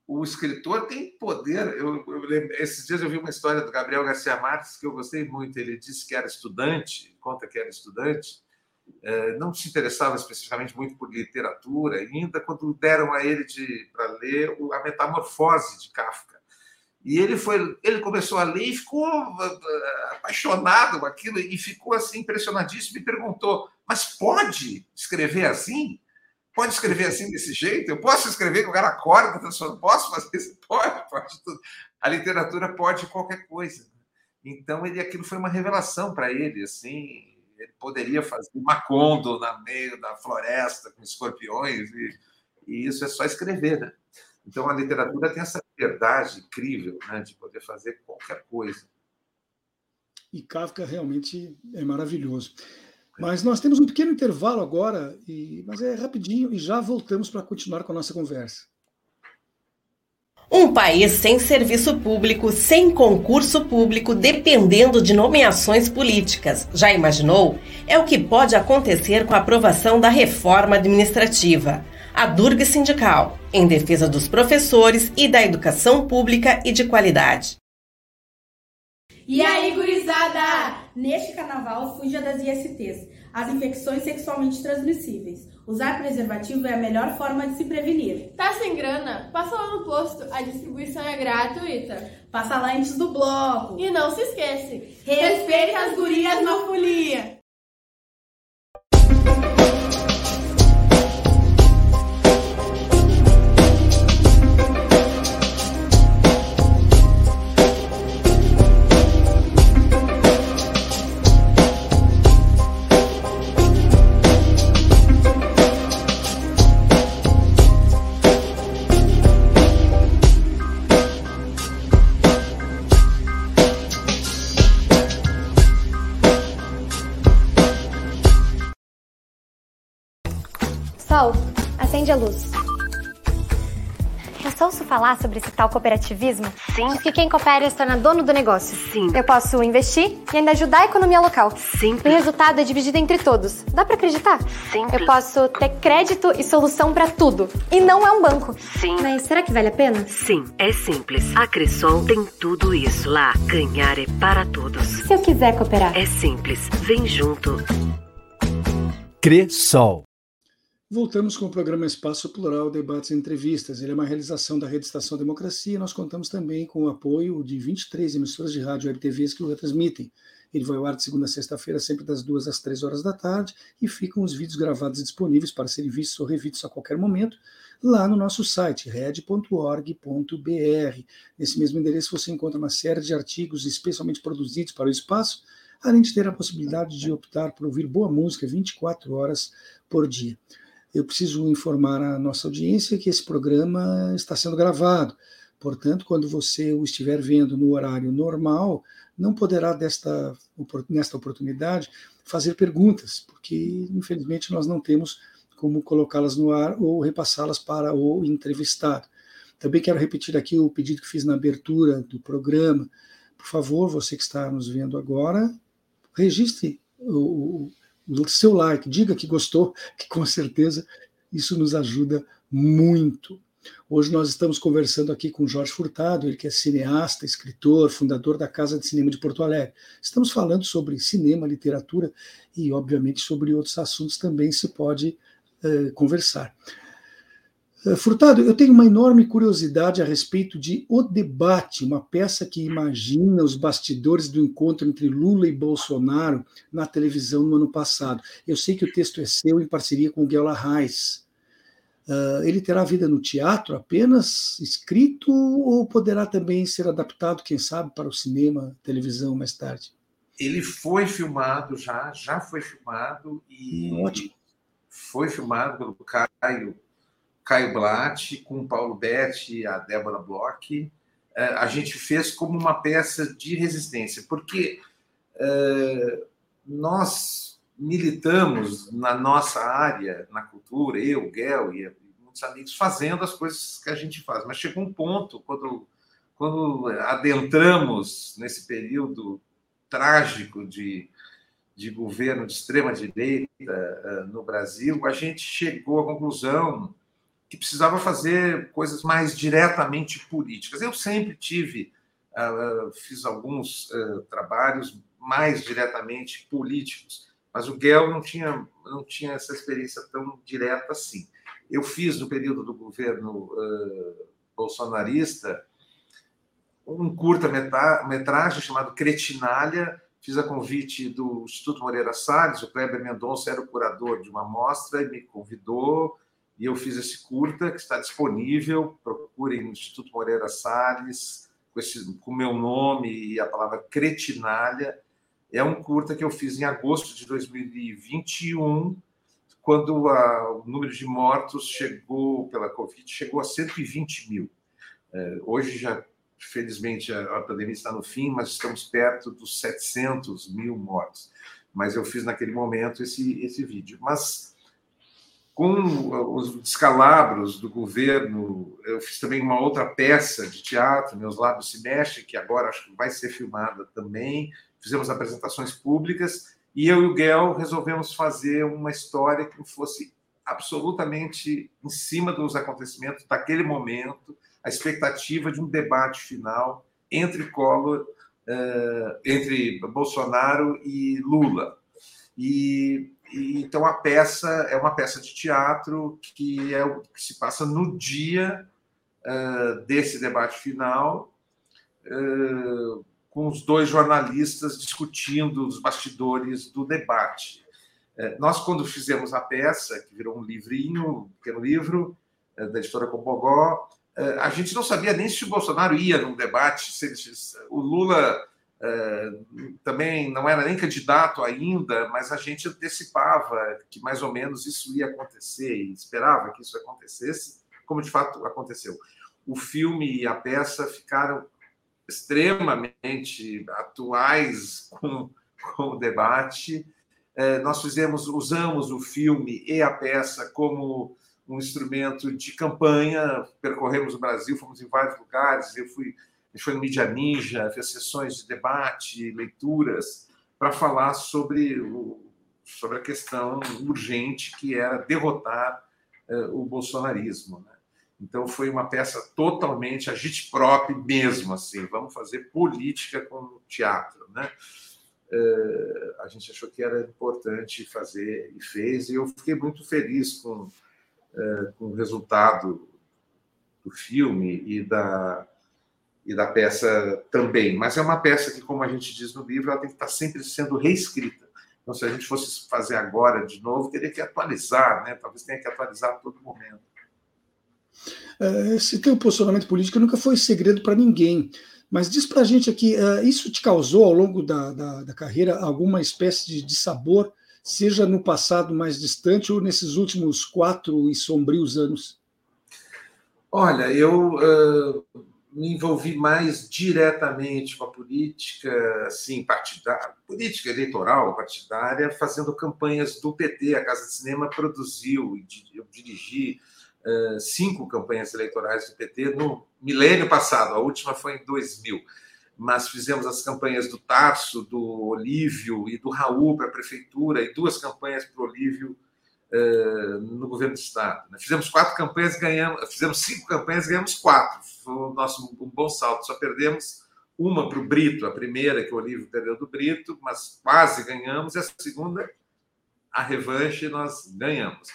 o escritor tem poder. Eu, eu, esses dias eu vi uma história do Gabriel Garcia Marques que eu gostei muito. Ele disse que era estudante, conta que era estudante, não se interessava especificamente muito por literatura ainda, quando deram a ele para ler a Metamorfose de Kafka. E ele foi, ele começou a ler e ficou eh, apaixonado com aquilo e ficou assim impressionadíssimo e perguntou: "Mas pode escrever assim? Pode escrever assim desse jeito? Eu posso escrever com o cara acorda, eu posso fazer isso? Pode, pode tudo. A literatura pode qualquer coisa. Então ele aquilo foi uma revelação para ele, assim, ele poderia fazer Macondo na meio da floresta com escorpiões, e, e isso é só escrever, né? Então a literatura tem essa liberdade incrível né, de poder fazer qualquer coisa. E Kafka realmente é maravilhoso. Mas nós temos um pequeno intervalo agora, e, mas é rapidinho e já voltamos para continuar com a nossa conversa. Um país sem serviço público, sem concurso público, dependendo de nomeações políticas. Já imaginou? É o que pode acontecer com a aprovação da reforma administrativa. A Durga Sindical, em defesa dos professores e da educação pública e de qualidade. E aí, gurizada? Neste carnaval, fuja das ISTs, as infecções sexualmente transmissíveis. Usar preservativo é a melhor forma de se prevenir. Tá sem grana? Passa lá no posto, a distribuição é gratuita. Passa lá antes do bloco. E não se esquece, respeita as gurias na folia. Falar sobre esse tal cooperativismo? Sim. Diz que quem coopera se torna dono do negócio. Sim. Eu posso investir e ainda ajudar a economia local. Sim. O resultado é dividido entre todos. Dá para acreditar? Sim. Eu posso ter crédito e solução para tudo. E não é um banco. Sim. Mas será que vale a pena? Sim, é simples. A Cressol tem tudo isso lá. Ganhar é para todos. Se eu quiser cooperar? É simples. Vem junto. Cressol. Voltamos com o programa Espaço Plural, Debates e Entrevistas. Ele é uma realização da Rede Estação Democracia e nós contamos também com o apoio de 23 emissoras de rádio e web TVs que o retransmitem. Ele vai ao ar de segunda a sexta-feira, sempre das duas às três horas da tarde, e ficam os vídeos gravados disponíveis para serem vistos ou revistos a qualquer momento lá no nosso site, red.org.br. Nesse mesmo endereço você encontra uma série de artigos especialmente produzidos para o espaço, além de ter a possibilidade de optar por ouvir boa música 24 horas por dia eu preciso informar a nossa audiência que esse programa está sendo gravado. Portanto, quando você o estiver vendo no horário normal, não poderá, desta, nesta oportunidade, fazer perguntas, porque, infelizmente, nós não temos como colocá-las no ar ou repassá-las para o entrevistado. Também quero repetir aqui o pedido que fiz na abertura do programa. Por favor, você que está nos vendo agora, registre o, seu like, diga que gostou, que com certeza isso nos ajuda muito. Hoje nós estamos conversando aqui com Jorge Furtado, ele que é cineasta, escritor, fundador da Casa de Cinema de Porto Alegre. Estamos falando sobre cinema, literatura e, obviamente, sobre outros assuntos também se pode uh, conversar. Eh, Furtado, eu tenho uma enorme curiosidade a respeito de O Debate, uma peça que imagina os bastidores do encontro entre Lula e Bolsonaro na televisão no ano passado. Eu sei que o texto é seu em parceria com Guela Reis. Uh, ele terá vida no teatro apenas escrito ou poderá também ser adaptado, quem sabe, para o cinema, televisão mais tarde? Ele foi filmado já, já foi filmado e Ótimo. foi filmado pelo Caio Caio Blatt, com o Paulo Betti a Débora Bloch. É, a gente fez como uma peça de resistência, porque é, nós militamos na nossa área, na cultura, eu, Guel e muitos amigos, fazendo as coisas que a gente faz. Mas chegou um ponto, quando, quando adentramos nesse período trágico de, de governo de extrema-direita uh, no Brasil, a gente chegou à conclusão que precisava fazer coisas mais diretamente políticas. Eu sempre tive, uh, fiz alguns uh, trabalhos mais diretamente políticos, mas o Guel não tinha, não tinha essa experiência tão direta assim. Eu fiz, no período do governo uh, bolsonarista, um curta-metragem chamado Cretinália, fiz a convite do Instituto Moreira Salles, o Kleber Mendonça era o curador de uma mostra e me convidou, e eu fiz esse curta, que está disponível, procurem no Instituto Moreira Salles, com, esse, com meu nome e a palavra Cretinália, é um curta que eu fiz em agosto de 2021, quando a, o número de mortos chegou pela Covid chegou a 120 mil. É, hoje já, felizmente, a, a, pandemia está no fim, mas estamos perto dos 700 mil mortos. Mas eu fiz naquele momento esse, esse vídeo. Mas com os descalabros do governo, eu fiz também uma outra peça de teatro, Meus Lábios Se Mexem, que agora acho que vai ser filmada também fizemos apresentações públicas e eu e o Guel resolvemos fazer uma história que fosse absolutamente em cima dos acontecimentos daquele momento, a expectativa de um debate final entre Collor, uh, entre Bolsonaro e Lula. E, e, então a peça é uma peça de teatro que é o que se passa no dia uh, desse debate final. Uh, com os dois jornalistas discutindo os bastidores do debate. É, nós, quando fizemos a peça, que virou um livrinho, um pequeno livro, da editora Compogó, a gente não sabia nem se o Bolsonaro ia num debate, se o Lula também não era nem candidato ainda, mas a gente antecipava que mais ou menos isso ia acontecer e esperava que isso acontecesse, como de fato aconteceu. O filme e a peça ficaram extremamente atuais com, com o debate. É, nós fizemos, usamos o filme e a peça como um instrumento de campanha, percorremos o Brasil, fomos em vários lugares, eu fui, foi no Mídia Ninja, fez sessões de debate, leituras, para falar sobre, o, sobre a questão urgente que era derrotar uh, o bolsonarismo. Né? Então foi uma peça totalmente agitprop mesmo, assim, vamos fazer política com teatro, né? Uh, a gente achou que era importante fazer e fez, e eu fiquei muito feliz com, uh, com o resultado do filme e da, e da peça também. Mas é uma peça que, como a gente diz no livro, ela tem que estar sempre sendo reescrita. Então, se a gente fosse fazer agora de novo, teria que atualizar, né? talvez tenha que atualizar a todo momento. Uh, esse teu posicionamento político nunca foi segredo para ninguém. Mas diz para a gente aqui, uh, isso te causou ao longo da, da, da carreira alguma espécie de, de, sabor, seja no passado mais distante ou nesses últimos quatro e sombrios anos? Olha, eu uh, me envolvi mais diretamente com a política, assim, partidária, política eleitoral partidária, fazendo campanhas do PT. A Casa de Cinema produziu, eu dirigi cinco campanhas eleitorais do PT no milênio passado, a última foi em 2000. Mas fizemos as campanhas do Tarso, do Olívio e do Raul para a prefeitura, e duas campanhas para o Olívio no governo do Estado. Né? Fizemos quatro campanhas, ganhamos, fizemos cinco campanhas, ganhamos quatro. Foi o nosso um bom salto. Só perdemos uma para o Brito, a primeira que o Olívio perdeu do Brito, mas quase ganhamos, e a segunda, a revanche, nós ganhamos.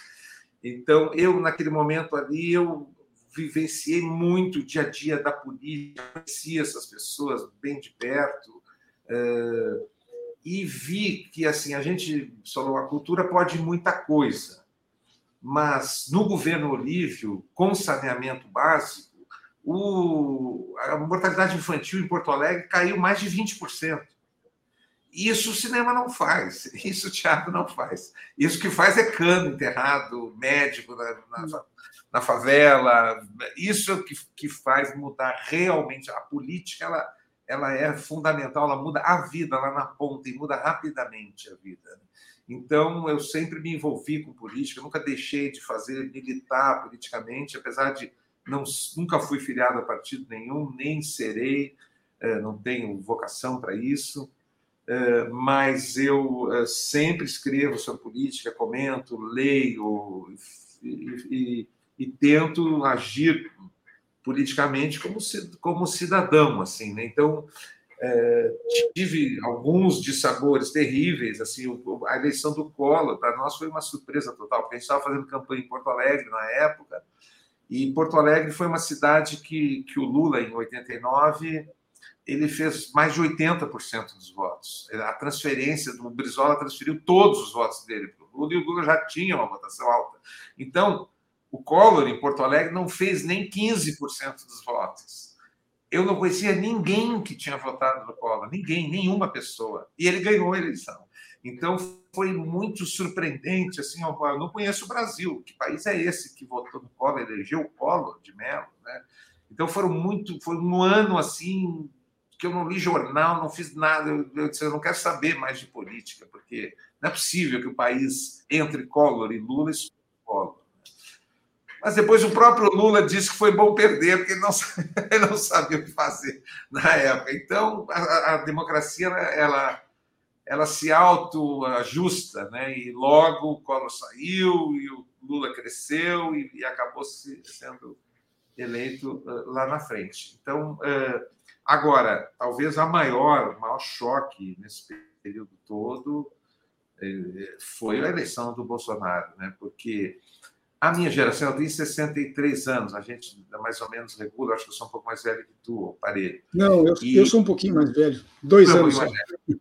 Então, eu, naquele momento ali, eu vivenciei muito o dia a dia da política, conheci essas pessoas bem de perto uh, e vi que, assim, a gente falou, a cultura pode muita coisa, mas no governo Olívio, com saneamento básico, o, a mortalidade infantil em Porto Alegre caiu mais de 20%. Isso o cinema não faz, isso o teatro não faz. Isso que faz é cano enterrado, médico na, na, na favela. Isso é que, que faz mudar realmente a política. Ela, ela é fundamental, ela muda a vida lá na ponta e muda rapidamente a vida. Né? Então, eu sempre me envolvi com política, nunca deixei de fazer militar politicamente, apesar de não, nunca fui filiado a partido nenhum, nem serei, eh, não tenho vocação para isso. Eh, mas eu eh, sempre escrevo sobre política, comento, leio e, e, e tento agir politicamente como, como cidadão, assim, né? Então, É, tive alguns dissabores terríveis, assim, a eleição do Collor para nós foi uma surpresa total, porque a gente estava fazendo campanha em Porto Alegre na época, e Porto Alegre foi uma cidade que, que o Lula, em 89, ele fez mais de 80% dos votos. A transferência do Brizola transferiu todos os votos dele para o Lula, e o Lula já tinha uma votação alta. Então, o Collor, em Porto Alegre, não fez nem 15% dos votos eu não conhecia ninguém que tinha votado no Collor, ninguém, nenhuma pessoa. E ele ganhou a eleição. Então foi muito surpreendente, assim, eu não conheço o Brasil, que país é esse que votou no Collor, elegeu o Collor de Mello, né? Então foram muito, foi um ano assim que eu não li jornal, não fiz nada, eu, eu disse, eu não quero saber mais de política, porque não é possível que o país entre Collor e Lula e Collor. Mas depois o próprio Lula disse que foi bom perder, porque ele não, ele não sabia o que fazer na época. Então, a, a democracia ela, ela se autoajusta, né? e logo o Collor saiu, e o Lula cresceu, e, e acabou se, sendo eleito uh, lá na frente. Então, uh, agora, talvez a maior, o maior choque nesse período todo uh, foi a eleição do Bolsonaro, né? porque a minha geração, eu tenho 63 anos, a gente mais ou menos regula, acho que eu sou um pouco mais velho que tu, Parede. Não, eu, e... eu sou um pouquinho mais velho, dois anos.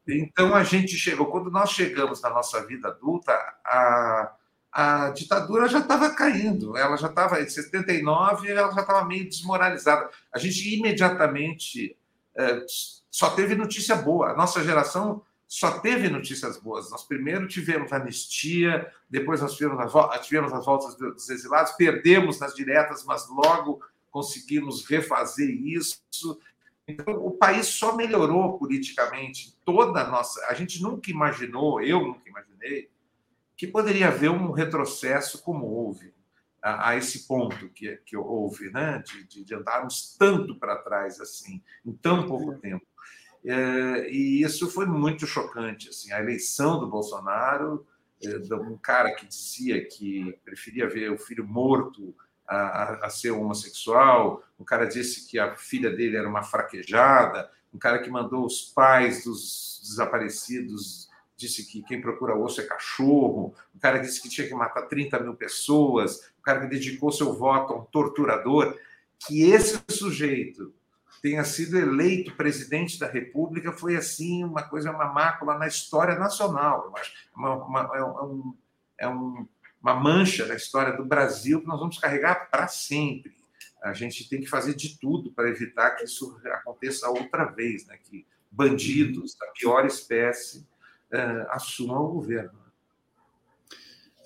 Então a gente chegou, quando nós chegamos na nossa vida adulta, a, a ditadura já estava caindo, ela já estava, em 79, ela já estava meio desmoralizada. A gente imediatamente é, só teve notícia boa, a nossa geração só teve notícias boas. Nós primeiro tivemos anistia, depois nós tivemos, a, tivemos as voltas dos exilados, perdemos nas diretas, mas logo conseguimos refazer isso. Então, o país só melhorou politicamente. Toda a nossa. A gente nunca imaginou, eu nunca imaginei, que poderia haver um retrocesso como houve, a, a esse ponto que, que houve, né? de, de, de andarmos tanto para trás assim, em tão pouco tempo. É, e isso foi muito chocante. Assim, a eleição do Bolsonaro, é, um cara que dizia que preferia ver o filho morto a, a, a, ser homossexual, um cara disse que a filha dele era uma fraquejada, um cara que mandou os pais dos desaparecidos disse que quem procura osso é cachorro, um cara disse que tinha que matar 30 mil pessoas, um cara que dedicou seu voto a um torturador, que esse sujeito tenha sido eleito presidente da República foi assim uma coisa, uma mácula na história nacional, acho. Uma, uma, é, um, é um, uma mancha na história do Brasil que nós vamos carregar para sempre. A gente tem que fazer de tudo para evitar que isso aconteça outra vez, né? que bandidos da pior espécie uh, assumam o governo.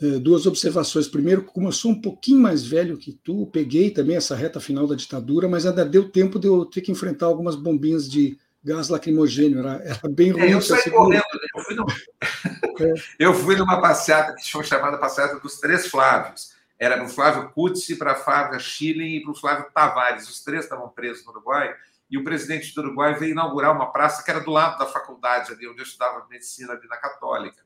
Eh, duas observações. Primeiro, como eu sou um pouquinho mais velho que tu, peguei também essa reta final da ditadura, mas ainda deu tempo de eu ter que enfrentar algumas bombinhas de gás lacrimogêneo. Era, era bem ruim. É, eu saí correndo. Né? Eu fui, é. eu fui numa passeata que foi chamada passeata dos Três Flávios. Era no Flávio Kutsi, para a Flávia Schilling e para o Flávio Tavares. Os três estavam presos no Uruguai. E o presidente do Uruguai veio inaugurar uma praça que era do lado da faculdade, ali onde eu estudava medicina, ali na Católica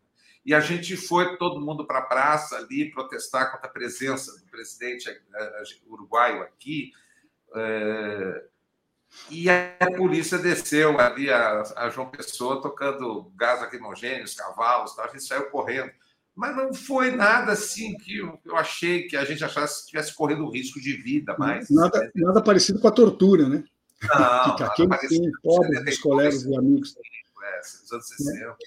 e a gente foi todo mundo para a praça ali protestar contra a presença do presidente eh, eh, uruguaio aqui. Eh, e a polícia desceu ali a, a João Pessoa tocando gás lacrimogêneo, os cavalos, a gente saiu correndo. Mas não foi nada assim que eu, eu achei que a gente achasse que estivesse correndo risco de vida mais. Nada, né? nada parecido com a tortura, né? Não, que aquele tem pobres dos colegas e amigos. É, nos anos 60.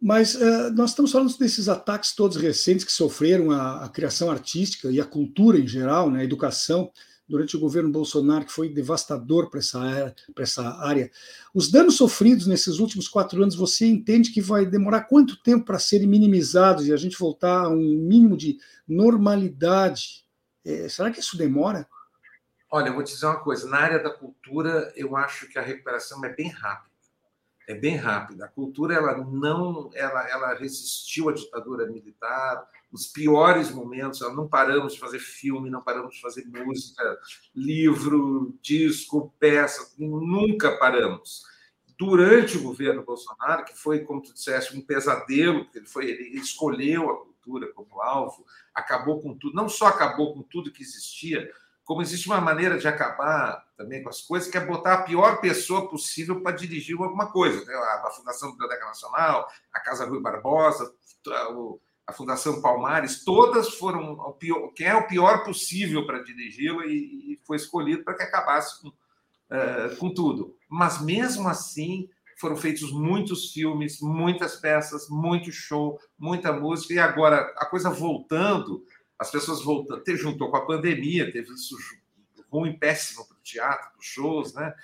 Mas uh, nós estamos falando desses ataques todos recentes que sofreram a, a, criação artística e a cultura em geral, né, a educação, durante o governo Bolsonaro, que foi devastador para essa, essa área. Os danos sofridos nesses últimos quatro anos, você entende que vai demorar quanto tempo para serem minimizados e a gente voltar a um mínimo de normalidade? É, será que isso demora? Olha, eu vou te dizer uma coisa: na área da cultura, eu acho que a recuperação é bem rápida é bem rápida. A cultura ela não, ela, ela resistiu à ditadura militar, nos piores momentos. Ela não paramos de fazer filme, não paramos de fazer música, livro, disco, peça, nunca paramos. Durante o governo Bolsonaro, que foi, como tu disseste, um pesadelo, porque ele, foi, ele escolheu a cultura como alvo, acabou com tudo, não só acabou com tudo que existia, como existe uma maneira de acabar também com as coisas, que é botar a pior pessoa possível para dirigir alguma coisa. Né? A Fundação Biblioteca Nacional, a Casa Rui Barbosa, a Fundação Palmares, todas foram o pior, quem é o pior possível para dirigi-la e, e, foi escolhido para que acabasse com, uh, com tudo. Mas mesmo assim foram feitos muitos filmes, muitas peças, muito show, muita música e agora a coisa voltando, as pessoas voltando, juntou com a pandemia, teve isso ruim, péssimo para o teatro, para os shows, né?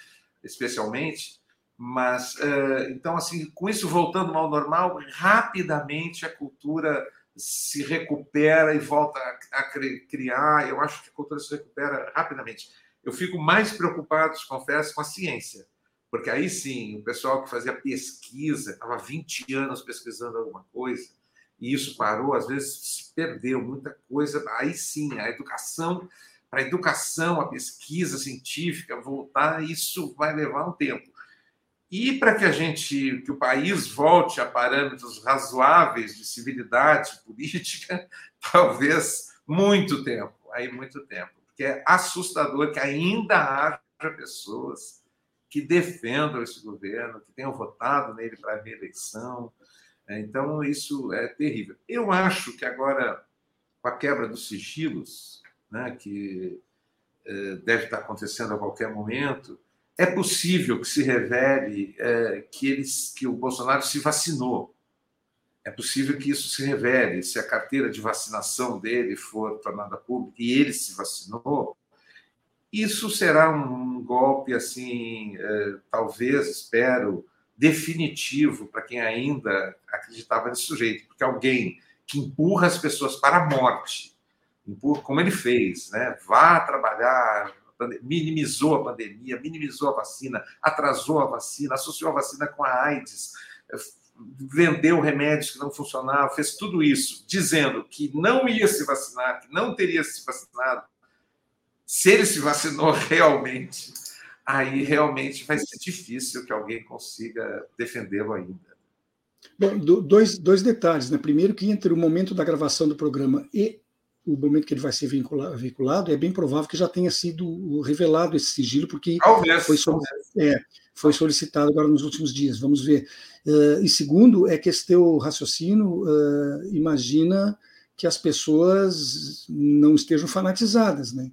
Especialmente. Mas, uh, então, assim, com isso voltando ao normal, rapidamente a cultura se recupera e volta a, criar. Eu acho que a cultura se recupera rapidamente. Eu fico mais preocupado, confesso, com a ciência, porque aí sim, o pessoal que fazia pesquisa, estava 20 anos pesquisando alguma coisa, e isso parou, às vezes se perdeu muita coisa. Aí sim, a educação, para a educação, a pesquisa científica voltar, isso vai levar um tempo. E para que a gente, que o país volte a parâmetros razoáveis de civilidade política, talvez muito tempo, aí muito tempo, porque é assustador que ainda haja pessoas que defendam esse governo, que tenham votado nele para reeleição. Então, isso é terrível. Eu acho que agora, com a quebra dos sigilos, né, que eh, deve estar acontecendo a qualquer momento, é possível que se revele é, que, eles, que o Bolsonaro se vacinou. É possível que isso se revele se a carteira de vacinação dele for tornada pública e ele se vacinou. Isso será um golpe, assim, é, talvez, espero, definitivo para quem ainda acreditava nesse sujeito, porque alguém que empurra as pessoas para a morte, empurra, como ele fez, né? vá trabalhar, minimizou a pandemia, minimizou a vacina, atrasou a vacina, associou a vacina com a AIDS, vendeu remédios que não funcionavam, fez tudo isso, dizendo que não ia se vacinar, que não teria se vacinado. Se ele se vacinou realmente, aí realmente vai ser difícil que alguém consiga defendê-lo ainda. Bom, dois, dois detalhes. Né? Primeiro, que entre o momento da gravação do programa e o momento que ele vai ser veiculado, é bem provável que já tenha sido revelado esse sigilo, porque foi, é, foi, solicitado agora nos últimos dias. Vamos ver. Uh, e segundo, é que esse teu raciocínio uh, imagina que as pessoas não estejam fanatizadas, né?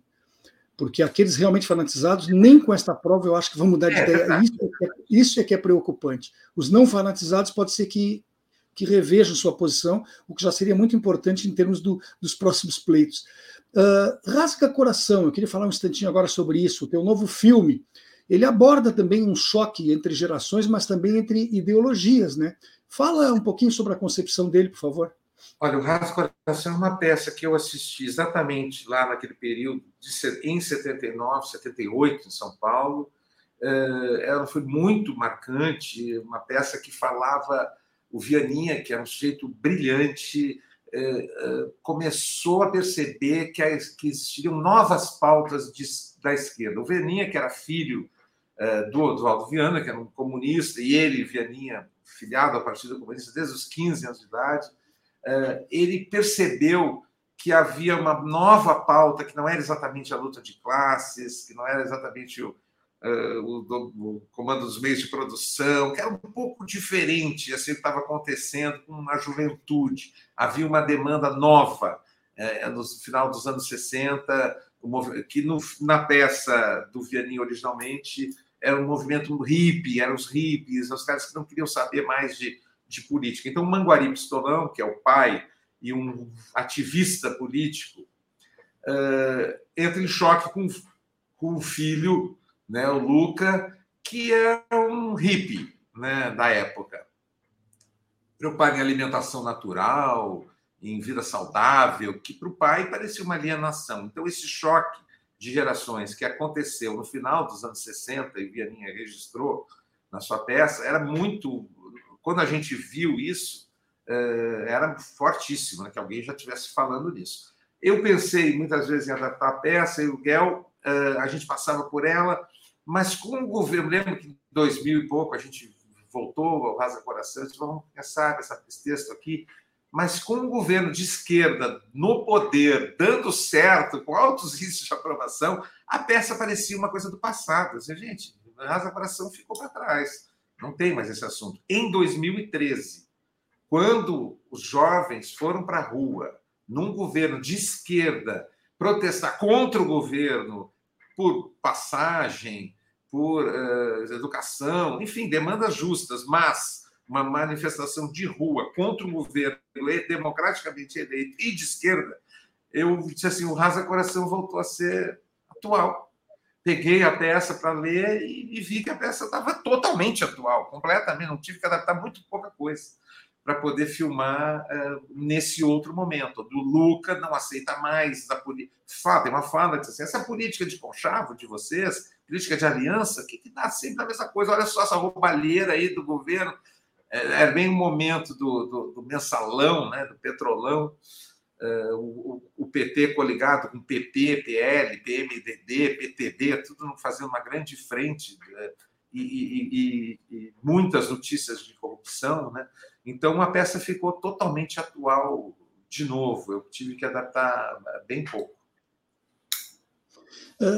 Porque aqueles realmente fanatizados, nem com esta prova, eu acho que vão mudar de é, ideia. Isso é, isso é que é preocupante. Os não fanatizados pode ser que que revejam sua posição, o que já seria muito importante em termos do, dos próximos pleitos. Uh, Rasga Coração, eu queria falar um instantinho agora sobre isso. O teu novo filme, ele aborda também um choque entre gerações, mas também entre ideologias, né? Fala um pouquinho sobre a concepção dele, por favor. Olha, o Rasga Coração é uma peça que eu assisti exatamente lá naquele período, de, em 79, 78, em São Paulo. Uh, ela foi muito marcante, uma peça que falava o Vianinha, que era um sujeito brilhante, é, é, começou a perceber que, existiriam novas pautas da esquerda. O Vianinha, que era filho do Oswaldo Viana, que era um comunista, e ele, Vianinha, filiado ao Partido Comunista desde os 15 anos de idade, ele percebeu que havia uma nova pauta que não era exatamente a luta de classes, que não era exatamente o, uh, o, o, comando dos meios de produção, que era um pouco diferente assim que estava acontecendo com a juventude. Havia uma demanda nova uh, no final dos anos 60, que no, na peça do Vianney originalmente era um movimento hippie, eram os hippies, os caras que não queriam saber mais de, de política. Então, Manguari Pistolão, que é o pai e um ativista político, uh, entra em choque com, com o filho né, o Luca, que é um hippie né, da época. Preocupado em alimentação natural, em vida saudável, que para o pai parecia uma alienação. Então, esse choque de gerações que aconteceu no final dos anos 60, e Vianinha registrou na sua peça, era muito. Quando a gente viu isso, eh, era fortíssimo, né, que alguém já estivesse falando nisso. Eu pensei muitas vezes em adaptar a peça, e o Guel, eh, a gente passava por ela, mas com o governo, lembro que em 2000 e pouco a gente voltou ao Rasa Coração, disse, vamos pensar nesse texto aqui, mas com um governo de esquerda no poder, dando certo, com altos índices de aprovação, a peça parecia uma coisa do passado. Assim, gente, Rasa Coração ficou para trás. Não tem mais esse assunto. Em 2013, quando os jovens foram para a rua, num governo de esquerda, protestar contra o governo por passagem, por uh, educação, enfim, demandas justas, mas uma manifestação de rua contra um governo democraticamente eleito e de esquerda, eu disse assim, o Rasa Coração voltou a ser atual. Peguei a peça para ler e, e, vi que a peça estava totalmente atual, completamente, não tive que adaptar muito pouca coisa para poder filmar uh, nesse outro momento. Do Luca não aceita mais da política. Tem uma fala que diz assim, essa política de conchavo de vocês, política de aliança, que, que dá sempre a mesma coisa. Olha só essa roubalheira aí do governo era bem o momento do, do, do mensalão, né, do petrolão, o, o, PT coligado com PP, PL, PMDD, PTB, tudo fazendo uma grande frente uh, e, e, e, e, muitas notícias de corrupção. Né? Então, a peça ficou totalmente atual de novo. Eu tive que adaptar bem pouco.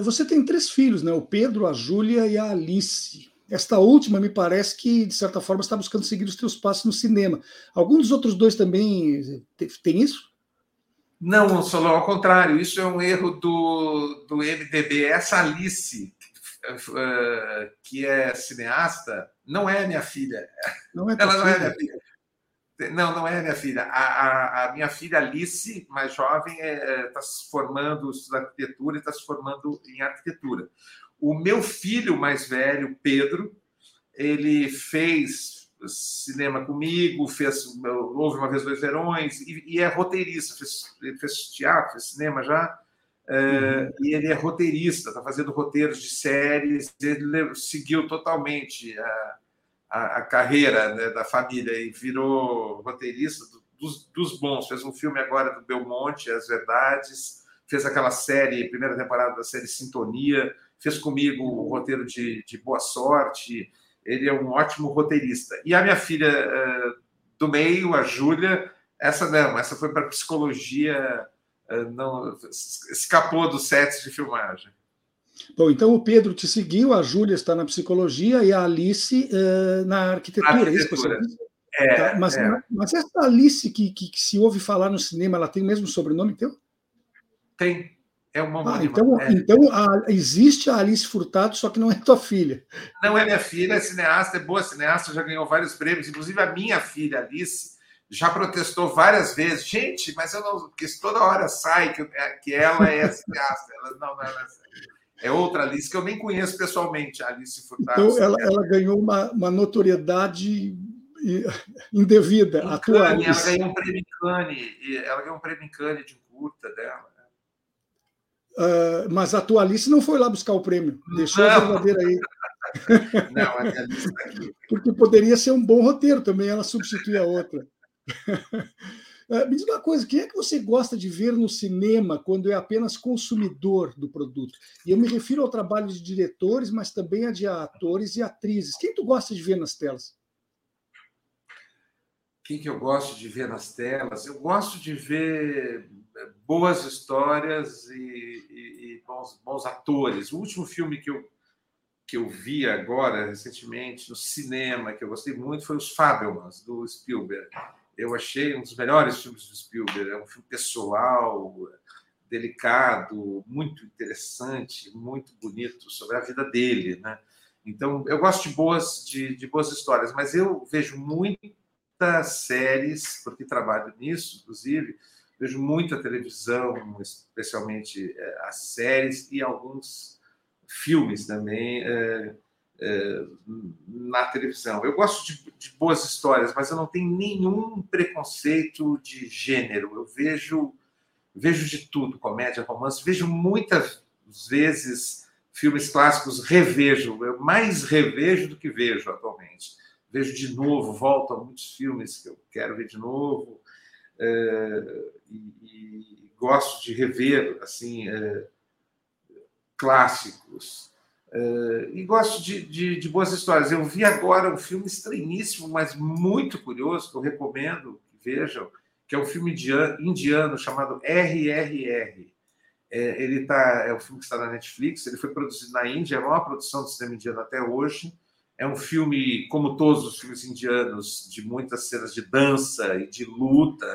Você tem três filhos, né? O Pedro, a Júlia e a Alice. Esta última me parece que, de certa forma, está buscando seguir os teus passos no cinema. Algum dos outros dois também tem isso? Não, Solon, ao contrário, isso é um erro do, do MDB. Essa Alice, uh, que é cineasta, não é minha filha. Não é Ela não filha. é minha filha. Não, não é minha filha. A, a, a minha filha Alice, mais jovem, está é, tá se formando, estuda arquitetura e está se formando em arquitetura. O meu filho mais velho, Pedro, ele fez cinema comigo, fez houve uma vez dois verões e, e é roteirista, fez, ele fez teatro, fez cinema já. É, uhum. e ele é roteirista, está fazendo roteiros de séries. Ele seguiu totalmente a, a, a carreira né, da família e virou roteirista do, dos, dos, bons. Fez um filme agora do Belmonte, As Verdades, fez aquela série, primeira temporada da série Sintonia fez comigo o roteiro de, de Boa Sorte. Ele é um ótimo roteirista. E a minha filha uh, do meio, a Júlia, essa não, essa foi para psicologia, uh, não escapou dos sets de filmagem. Bom, então o Pedro te seguiu, a Júlia está na psicologia e a Alice uh, na arquitetura. arquitetura. É, é, tá, mas, é. mas essa Alice que, que, que, se ouve falar no cinema, ela tem o mesmo sobrenome teu? Tem, é uma ah, então, é. então a, existe a Alice Furtado, só que não é tua filha. Não é minha filha, é cineasta, é boa cineasta, já ganhou vários prêmios. Inclusive, a minha filha, Alice, já protestou várias vezes. Gente, mas eu não. Porque toda hora sai que, é, que ela é cineasta. Ela, não, não, ela é outra Alice que eu nem conheço pessoalmente, a Alice Furtado. Então, ela, ela ganhou uma, uma notoriedade indevida. Em Cane, ela ganhou um prêmio em Cane, ela ganhou um prêmio em Cane de curta dela. Uh, mas a tua Alice não foi lá buscar o prêmio, deixou não. a verdadeira aí. Não, a minha Alice está aqui. Porque poderia ser um bom roteiro também, ela substituir a outra. Uh, me diz uma coisa, quem é que você gosta de ver no cinema quando é apenas consumidor do produto? E eu me refiro ao trabalho de diretores, mas também a de atores e atrizes. Quem tu gosta de ver nas telas? Quem que eu gosto de ver nas telas? Eu gosto de ver boas histórias e bons, bons, atores. O último filme que eu, que eu vi agora, recentemente, no cinema, que eu gostei muito, foi Os Fabelmans, do Spielberg. Eu achei um dos melhores filmes do Spielberg. É um filme pessoal, delicado, muito interessante, muito bonito sobre a vida dele, né? Então, eu gosto de boas, de, de boas histórias, mas eu vejo muitas séries, porque trabalho nisso, inclusive, vejo muita televisão, especialmente é, as séries e alguns filmes também é, é, na televisão. Eu gosto de, de, boas histórias, mas eu não tenho nenhum preconceito de gênero. Eu vejo vejo de tudo, comédia, romance, vejo muitas vezes filmes clássicos, revejo, eu mais revejo do que vejo atualmente. Vejo de novo, volto a muitos filmes que eu quero ver de novo e, e, gosto de rever assim é, clássicos é, e gosto de, de, de, boas histórias. Eu vi agora um filme estranhíssimo, mas muito curioso que eu recomendo que vejam, que é um filme indiano chamado RRR. É, ele tá, é um filme que está na Netflix, ele foi produzido na Índia, é a maior produção do cinema indiano até hoje. É um filme, como todos os filmes indianos, de muitas cenas de dança e de luta,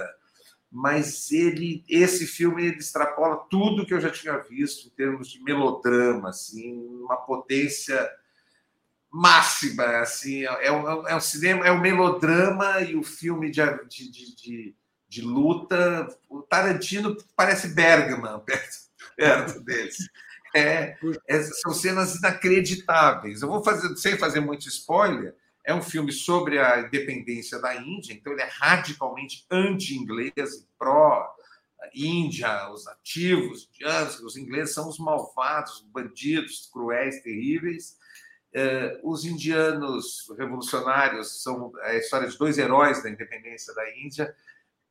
mas ele, esse filme ele extrapola tudo que eu já tinha visto em termos de melodrama, assim, uma potência máxima, assim, é um, é um cinema, é um melodrama e o filme de, de, de, de luta, o Tarantino parece Bergman perto, perto deles. É, é, são cenas inacreditáveis. Eu vou fazer, sem fazer muito spoiler, é um filme sobre a independência da Índia, então ele é radicalmente anti-inglês, pró-Índia, os ativos indianos, os ingleses são os malvados, bandidos, cruéis, terríveis. Eh, os indianos revolucionários são a história de dois heróis da independência da Índia.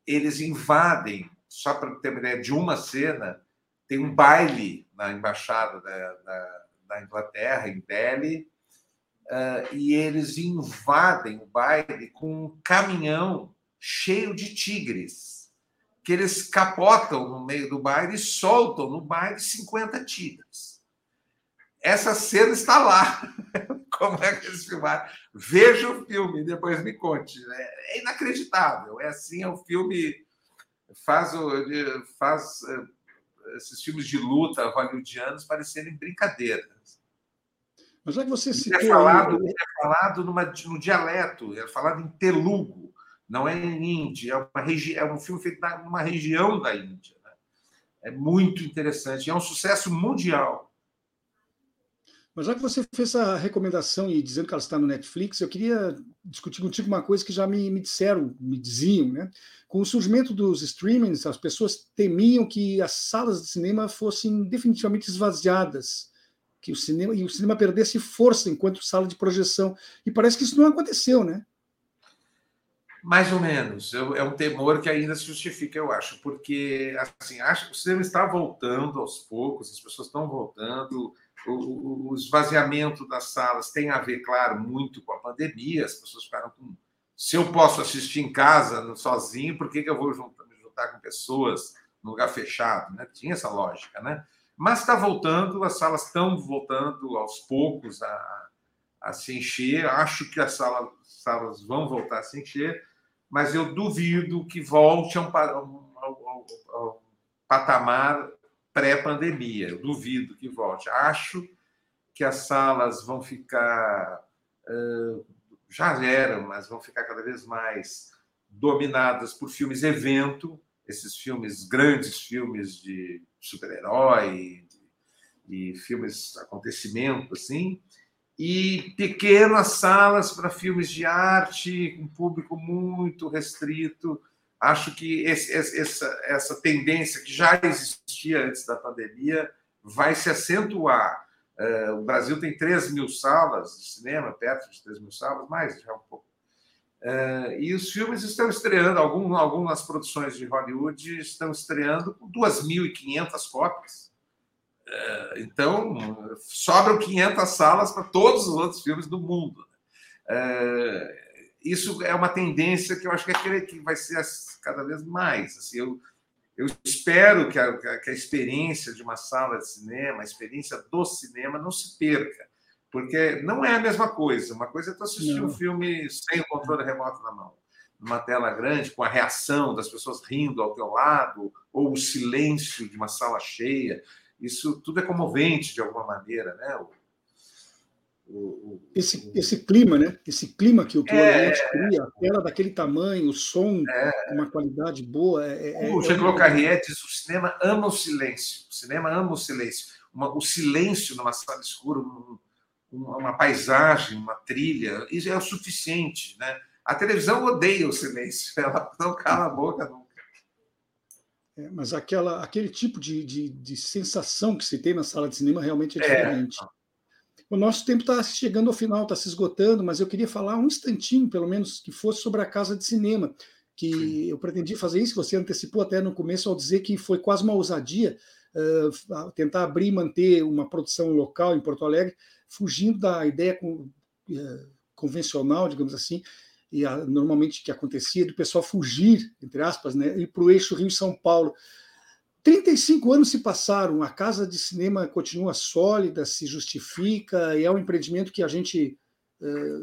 Eles invadem, só para ter uma ideia de uma cena, tem um baile na embaixada da, da, da Inglaterra, em Delhi, uh, e eles invadem o baile com um caminhão cheio de tigres, que eles capotam no meio do baile e soltam no baile 50 tigres. Essa cena está lá. Como é que eles filmaram? Veja o filme, depois me conte. É inacreditável. É assim, é o filme faz, faz eh, esses filmes de luta hollywoodianos parecerem brincadeiras. Mas já que você citou... É falado, é falado numa, no dialeto, é falado em telugu, não é em hindi, é, uma regi... é um filme feito numa região da Índia. Né? É muito interessante, é um sucesso mundial. Mas já que você fez a recomendação e dizendo que ela está no Netflix, eu queria discutir contigo uma coisa que já me, me disseram, me diziam, né? Com o surgimento dos streamings, as pessoas temiam que as salas de cinema fossem definitivamente esvaziadas que o cinema e o cinema perdesse força enquanto sala de projeção. E parece que isso não aconteceu, né? Mais ou menos. É um temor que ainda se justifica, eu acho, porque assim, acho que o cinema está voltando aos poucos, as pessoas estão voltando. O, esvaziamento das salas tem a ver, claro, muito com a pandemia. As pessoas ficaram com. Se eu posso assistir em casa sozinho, por que, que eu vou juntar, me juntar com pessoas no lugar fechado? Né? Tinha essa lógica, né? Mas está voltando, as salas estão voltando aos poucos a, a se encher. Acho que as salas, salas vão voltar a se encher, mas eu duvido que volte a um, a patamar pré-pandemia. Duvido que volte. Acho que as salas vão ficar. Já eram, mas vão ficar cada vez mais dominadas por filmes evento, esses filmes, grandes filmes de super-herói, e filmes acontecimento assim, e pequenas salas para filmes de arte com público muito restrito. Acho que esse, essa, essa tendência que já existia antes da pandemia vai se acentuar. Uh, o Brasil tem 3 mil salas de cinema, perto de 3 mil salas, mais já um pouco. Uh, e os filmes estão estreando, algum, algumas produções de Hollywood estão estreando com 2.500 cópias. Uh, então, sobram 500 salas para todos os outros filmes do mundo. Uh, isso é uma tendência que eu acho que, é, que vai ser cada vez mais. Assim, eu, eu espero que a, que a experiência de uma sala de cinema, a experiência do cinema, não se perca porque não é a mesma coisa. Uma coisa é tu assistir não. um filme sem o controle remoto na mão, numa tela grande, com a reação das pessoas rindo ao teu lado, ou o silêncio de uma sala cheia. Isso tudo é comovente de alguma maneira, né? O, o, esse, esse clima, né? Esse clima que o que é, ambiente cria, a tela daquele tamanho, o som, é, uma qualidade boa. É, o Jean-Claude Carrier diz: o cinema ama o silêncio. O cinema ama o silêncio. Uma, o silêncio numa sala escura, uma paisagem, uma trilha, isso é o suficiente. Né? A televisão odeia o silêncio, ela não cala a boca nunca. É, mas aquela, aquele tipo de, de, de, sensação que se tem na sala de cinema realmente é, é. diferente. O nosso tempo está chegando ao final, está se esgotando, mas eu queria falar um instantinho, pelo menos, que fosse sobre a casa de cinema, que Sim. eu pretendi fazer isso, você antecipou até no começo ao dizer que foi quase uma ousadia uh, tentar abrir e manter uma produção local em Porto Alegre, fugindo da ideia com, uh, convencional, digamos assim. e a, normalmente que acontecia do pessoal fugir, entre aspas, né, ir para o eixo Rio-São Paulo. 35 anos se passaram, a casa de cinema continua sólida, se justifica, e é um empreendimento que a gente eh,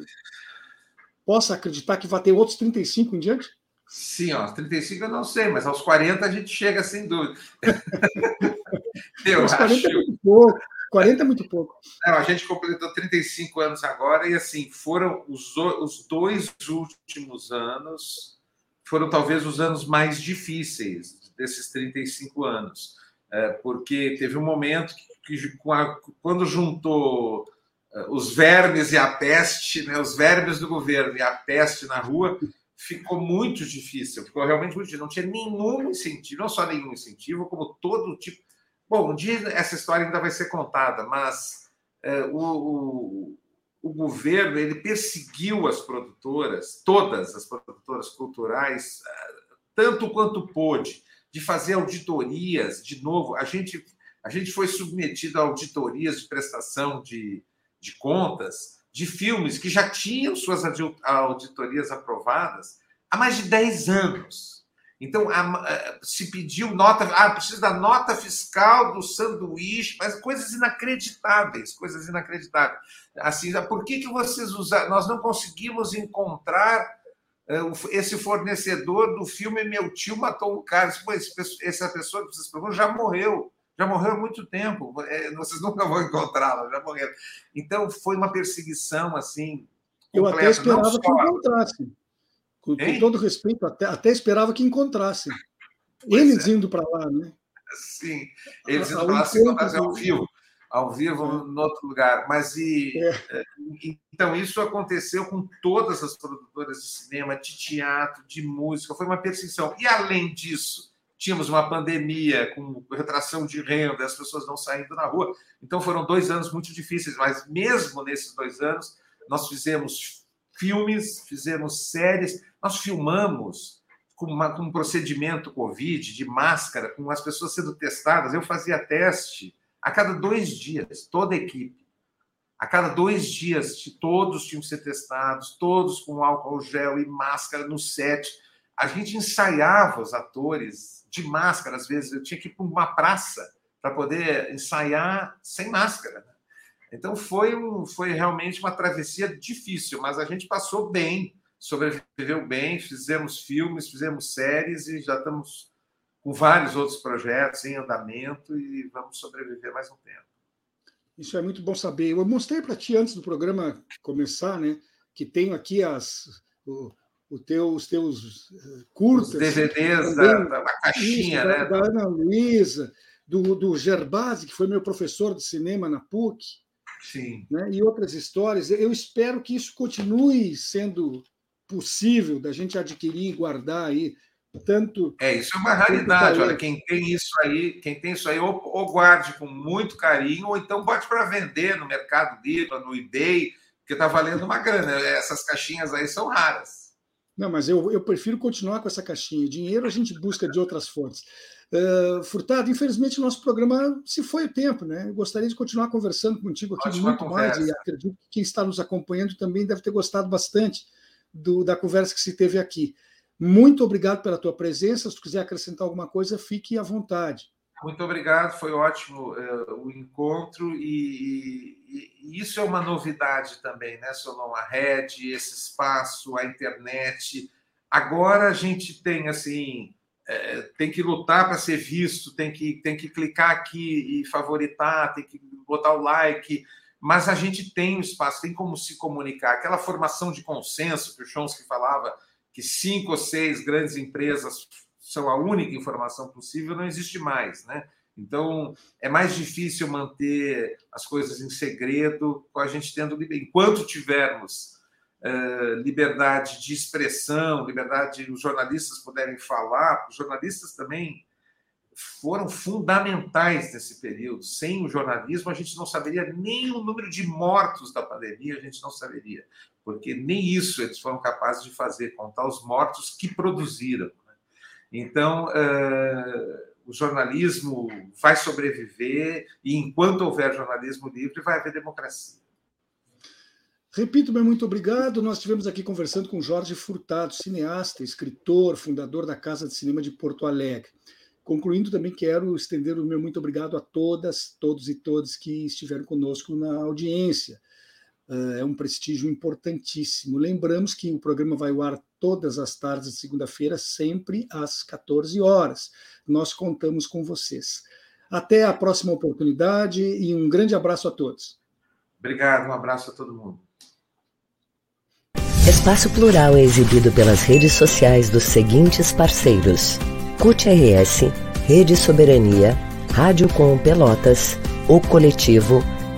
possa acreditar que vai ter outros 35 em diante? Sim, aos 35 eu não sei, mas aos 40 a gente chega sem dúvida. eu aos 40 acho. é muito pouco. 40 é muito pouco. Não, a gente completou 35 anos agora e assim foram os, os dois últimos anos foram talvez os anos mais difíceis desses 35 anos, é, porque teve um momento que, que quando juntou é, os vermes e a peste, né, os vermes do governo e a peste na rua, ficou muito difícil, ficou realmente muito difícil. Não tinha nenhum incentivo, não só nenhum incentivo, como todo tipo. Bom, um dia essa história ainda vai ser contada, mas é, o, o, o, governo ele perseguiu as produtoras, todas as produtoras culturais, é, tanto quanto pôde, de fazer auditorias. De novo, a gente, a gente foi submetido a auditorias de prestação de, de contas de filmes que já tinham suas auditorias aprovadas há mais de 10 anos. Então, a, se pediu nota, ah, precisa da nota fiscal do sanduíche, mas coisas inacreditáveis, coisas inacreditáveis. Assim, por que, que vocês usaram? Nós não conseguimos encontrar esse fornecedor do filme Meu Tio Matou um Cara. essa pessoa que vocês perguntam já morreu, já morreu há muito tempo, é, vocês nunca vão encontrá-la, já morreu. Então, foi uma perseguição assim. Eu até esperava que encontrasse. Com, com todo respeito, até, até esperava que encontrassem. Eles é. indo para lá, né? Sim, eles indo para lá se encontrassem ao vivo, ao vivo em outro lugar. Mas e, é. é então isso aconteceu com todas as produtoras de cinema, de teatro, de música, foi uma perseguição. E além disso, tínhamos uma pandemia com retração de renda, as pessoas não saindo na rua. Então foram dois anos muito difíceis, mas mesmo nesses dois anos, nós fizemos filmes, fizemos séries, nós filmamos com, uma, com um procedimento Covid, de máscara, com as pessoas sendo testadas. Eu fazia teste a cada dois dias, toda a equipe. A cada dois dias, todos tinham que ser testados, todos com álcool gel e máscara no set. A gente ensaiava os atores de máscara, às vezes. Eu tinha que ir para uma praça para poder ensaiar sem máscara. Né? Então foi, um, foi realmente uma travessia difícil, mas a gente passou bem, sobreviveu bem, fizemos filmes, fizemos séries e já estamos com vários outros projetos em andamento e vamos sobreviver mais um tempo. Isso é muito bom saber. Eu mostrei para ti antes do programa começar, né, que tenho aqui as o, o teu, os teus eh, curtas. Os DVDs da, da, caixinha, isso, né? Da, da Ana Luísa, do, do Gerbasi, que foi meu professor de cinema na PUC. Sim. Né? E outras histórias. Eu espero que isso continue sendo possível da gente adquirir e guardar aí tanto. É, isso é uma raridade. Olha, quem tem isso aí, quem tem isso aí, ou, ou guarde com muito carinho, ou então bote para vender no Mercado Livre, no eBay, porque está valendo uma grana. Essas caixinhas aí são raras. Não, mas eu, eu prefiro continuar com essa caixinha. Dinheiro a gente busca de outras fontes. Uh, Furtado, infelizmente, nosso programa se foi o tempo, né? Eu gostaria de continuar conversando contigo aqui Ótima muito conversa. mais, e acredito que quem está nos acompanhando também deve ter gostado bastante do, da conversa que se teve aqui. Muito obrigado pela tua presença. Se tu quiser acrescentar alguma coisa, fique à vontade. Muito obrigado, foi ótimo uh, o encontro e, e, e, isso é uma novidade também, né, Solon? A rede, esse espaço, a internet. Agora a gente tem assim é, tem que lutar para ser visto, tem que, tem que clicar aqui e favoritar, tem que botar o like, mas a gente tem o espaço, tem como se comunicar. Aquela formação de consenso que o Chomsky falava, que cinco ou seis grandes empresas são a única informação possível, não existe mais, né? Então, é mais difícil manter as coisas em segredo, com a gente tendo enquanto tivermos uh, liberdade de expressão, liberdade de os jornalistas puderem falar, os jornalistas também foram fundamentais nesse período. Sem o jornalismo, a gente não saberia nem o número de mortos da pandemia, a gente não saberia, porque nem isso eles foram capazes de fazer, contar os mortos que produziram. Né? Então, uh, o jornalismo vai sobreviver, e enquanto houver jornalismo livre, vai haver democracia. Repito, meu muito obrigado. Nós estivemos aqui conversando com Jorge Furtado, cineasta, escritor, fundador da Casa de Cinema de Porto Alegre. Concluindo, também quero estender o meu muito obrigado a todas, todos e todas que estiveram conosco na audiência. É um prestígio importantíssimo. Lembramos que o programa vai ao ar todas as tardes de segunda-feira, sempre às 14 horas. Nós contamos com vocês. Até a próxima oportunidade e um grande abraço a todos. Obrigado, um abraço a todo mundo. Espaço Plural é exibido pelas redes sociais dos seguintes parceiros: CUT RS, Rede Soberania, Rádio Com Pelotas, O Coletivo,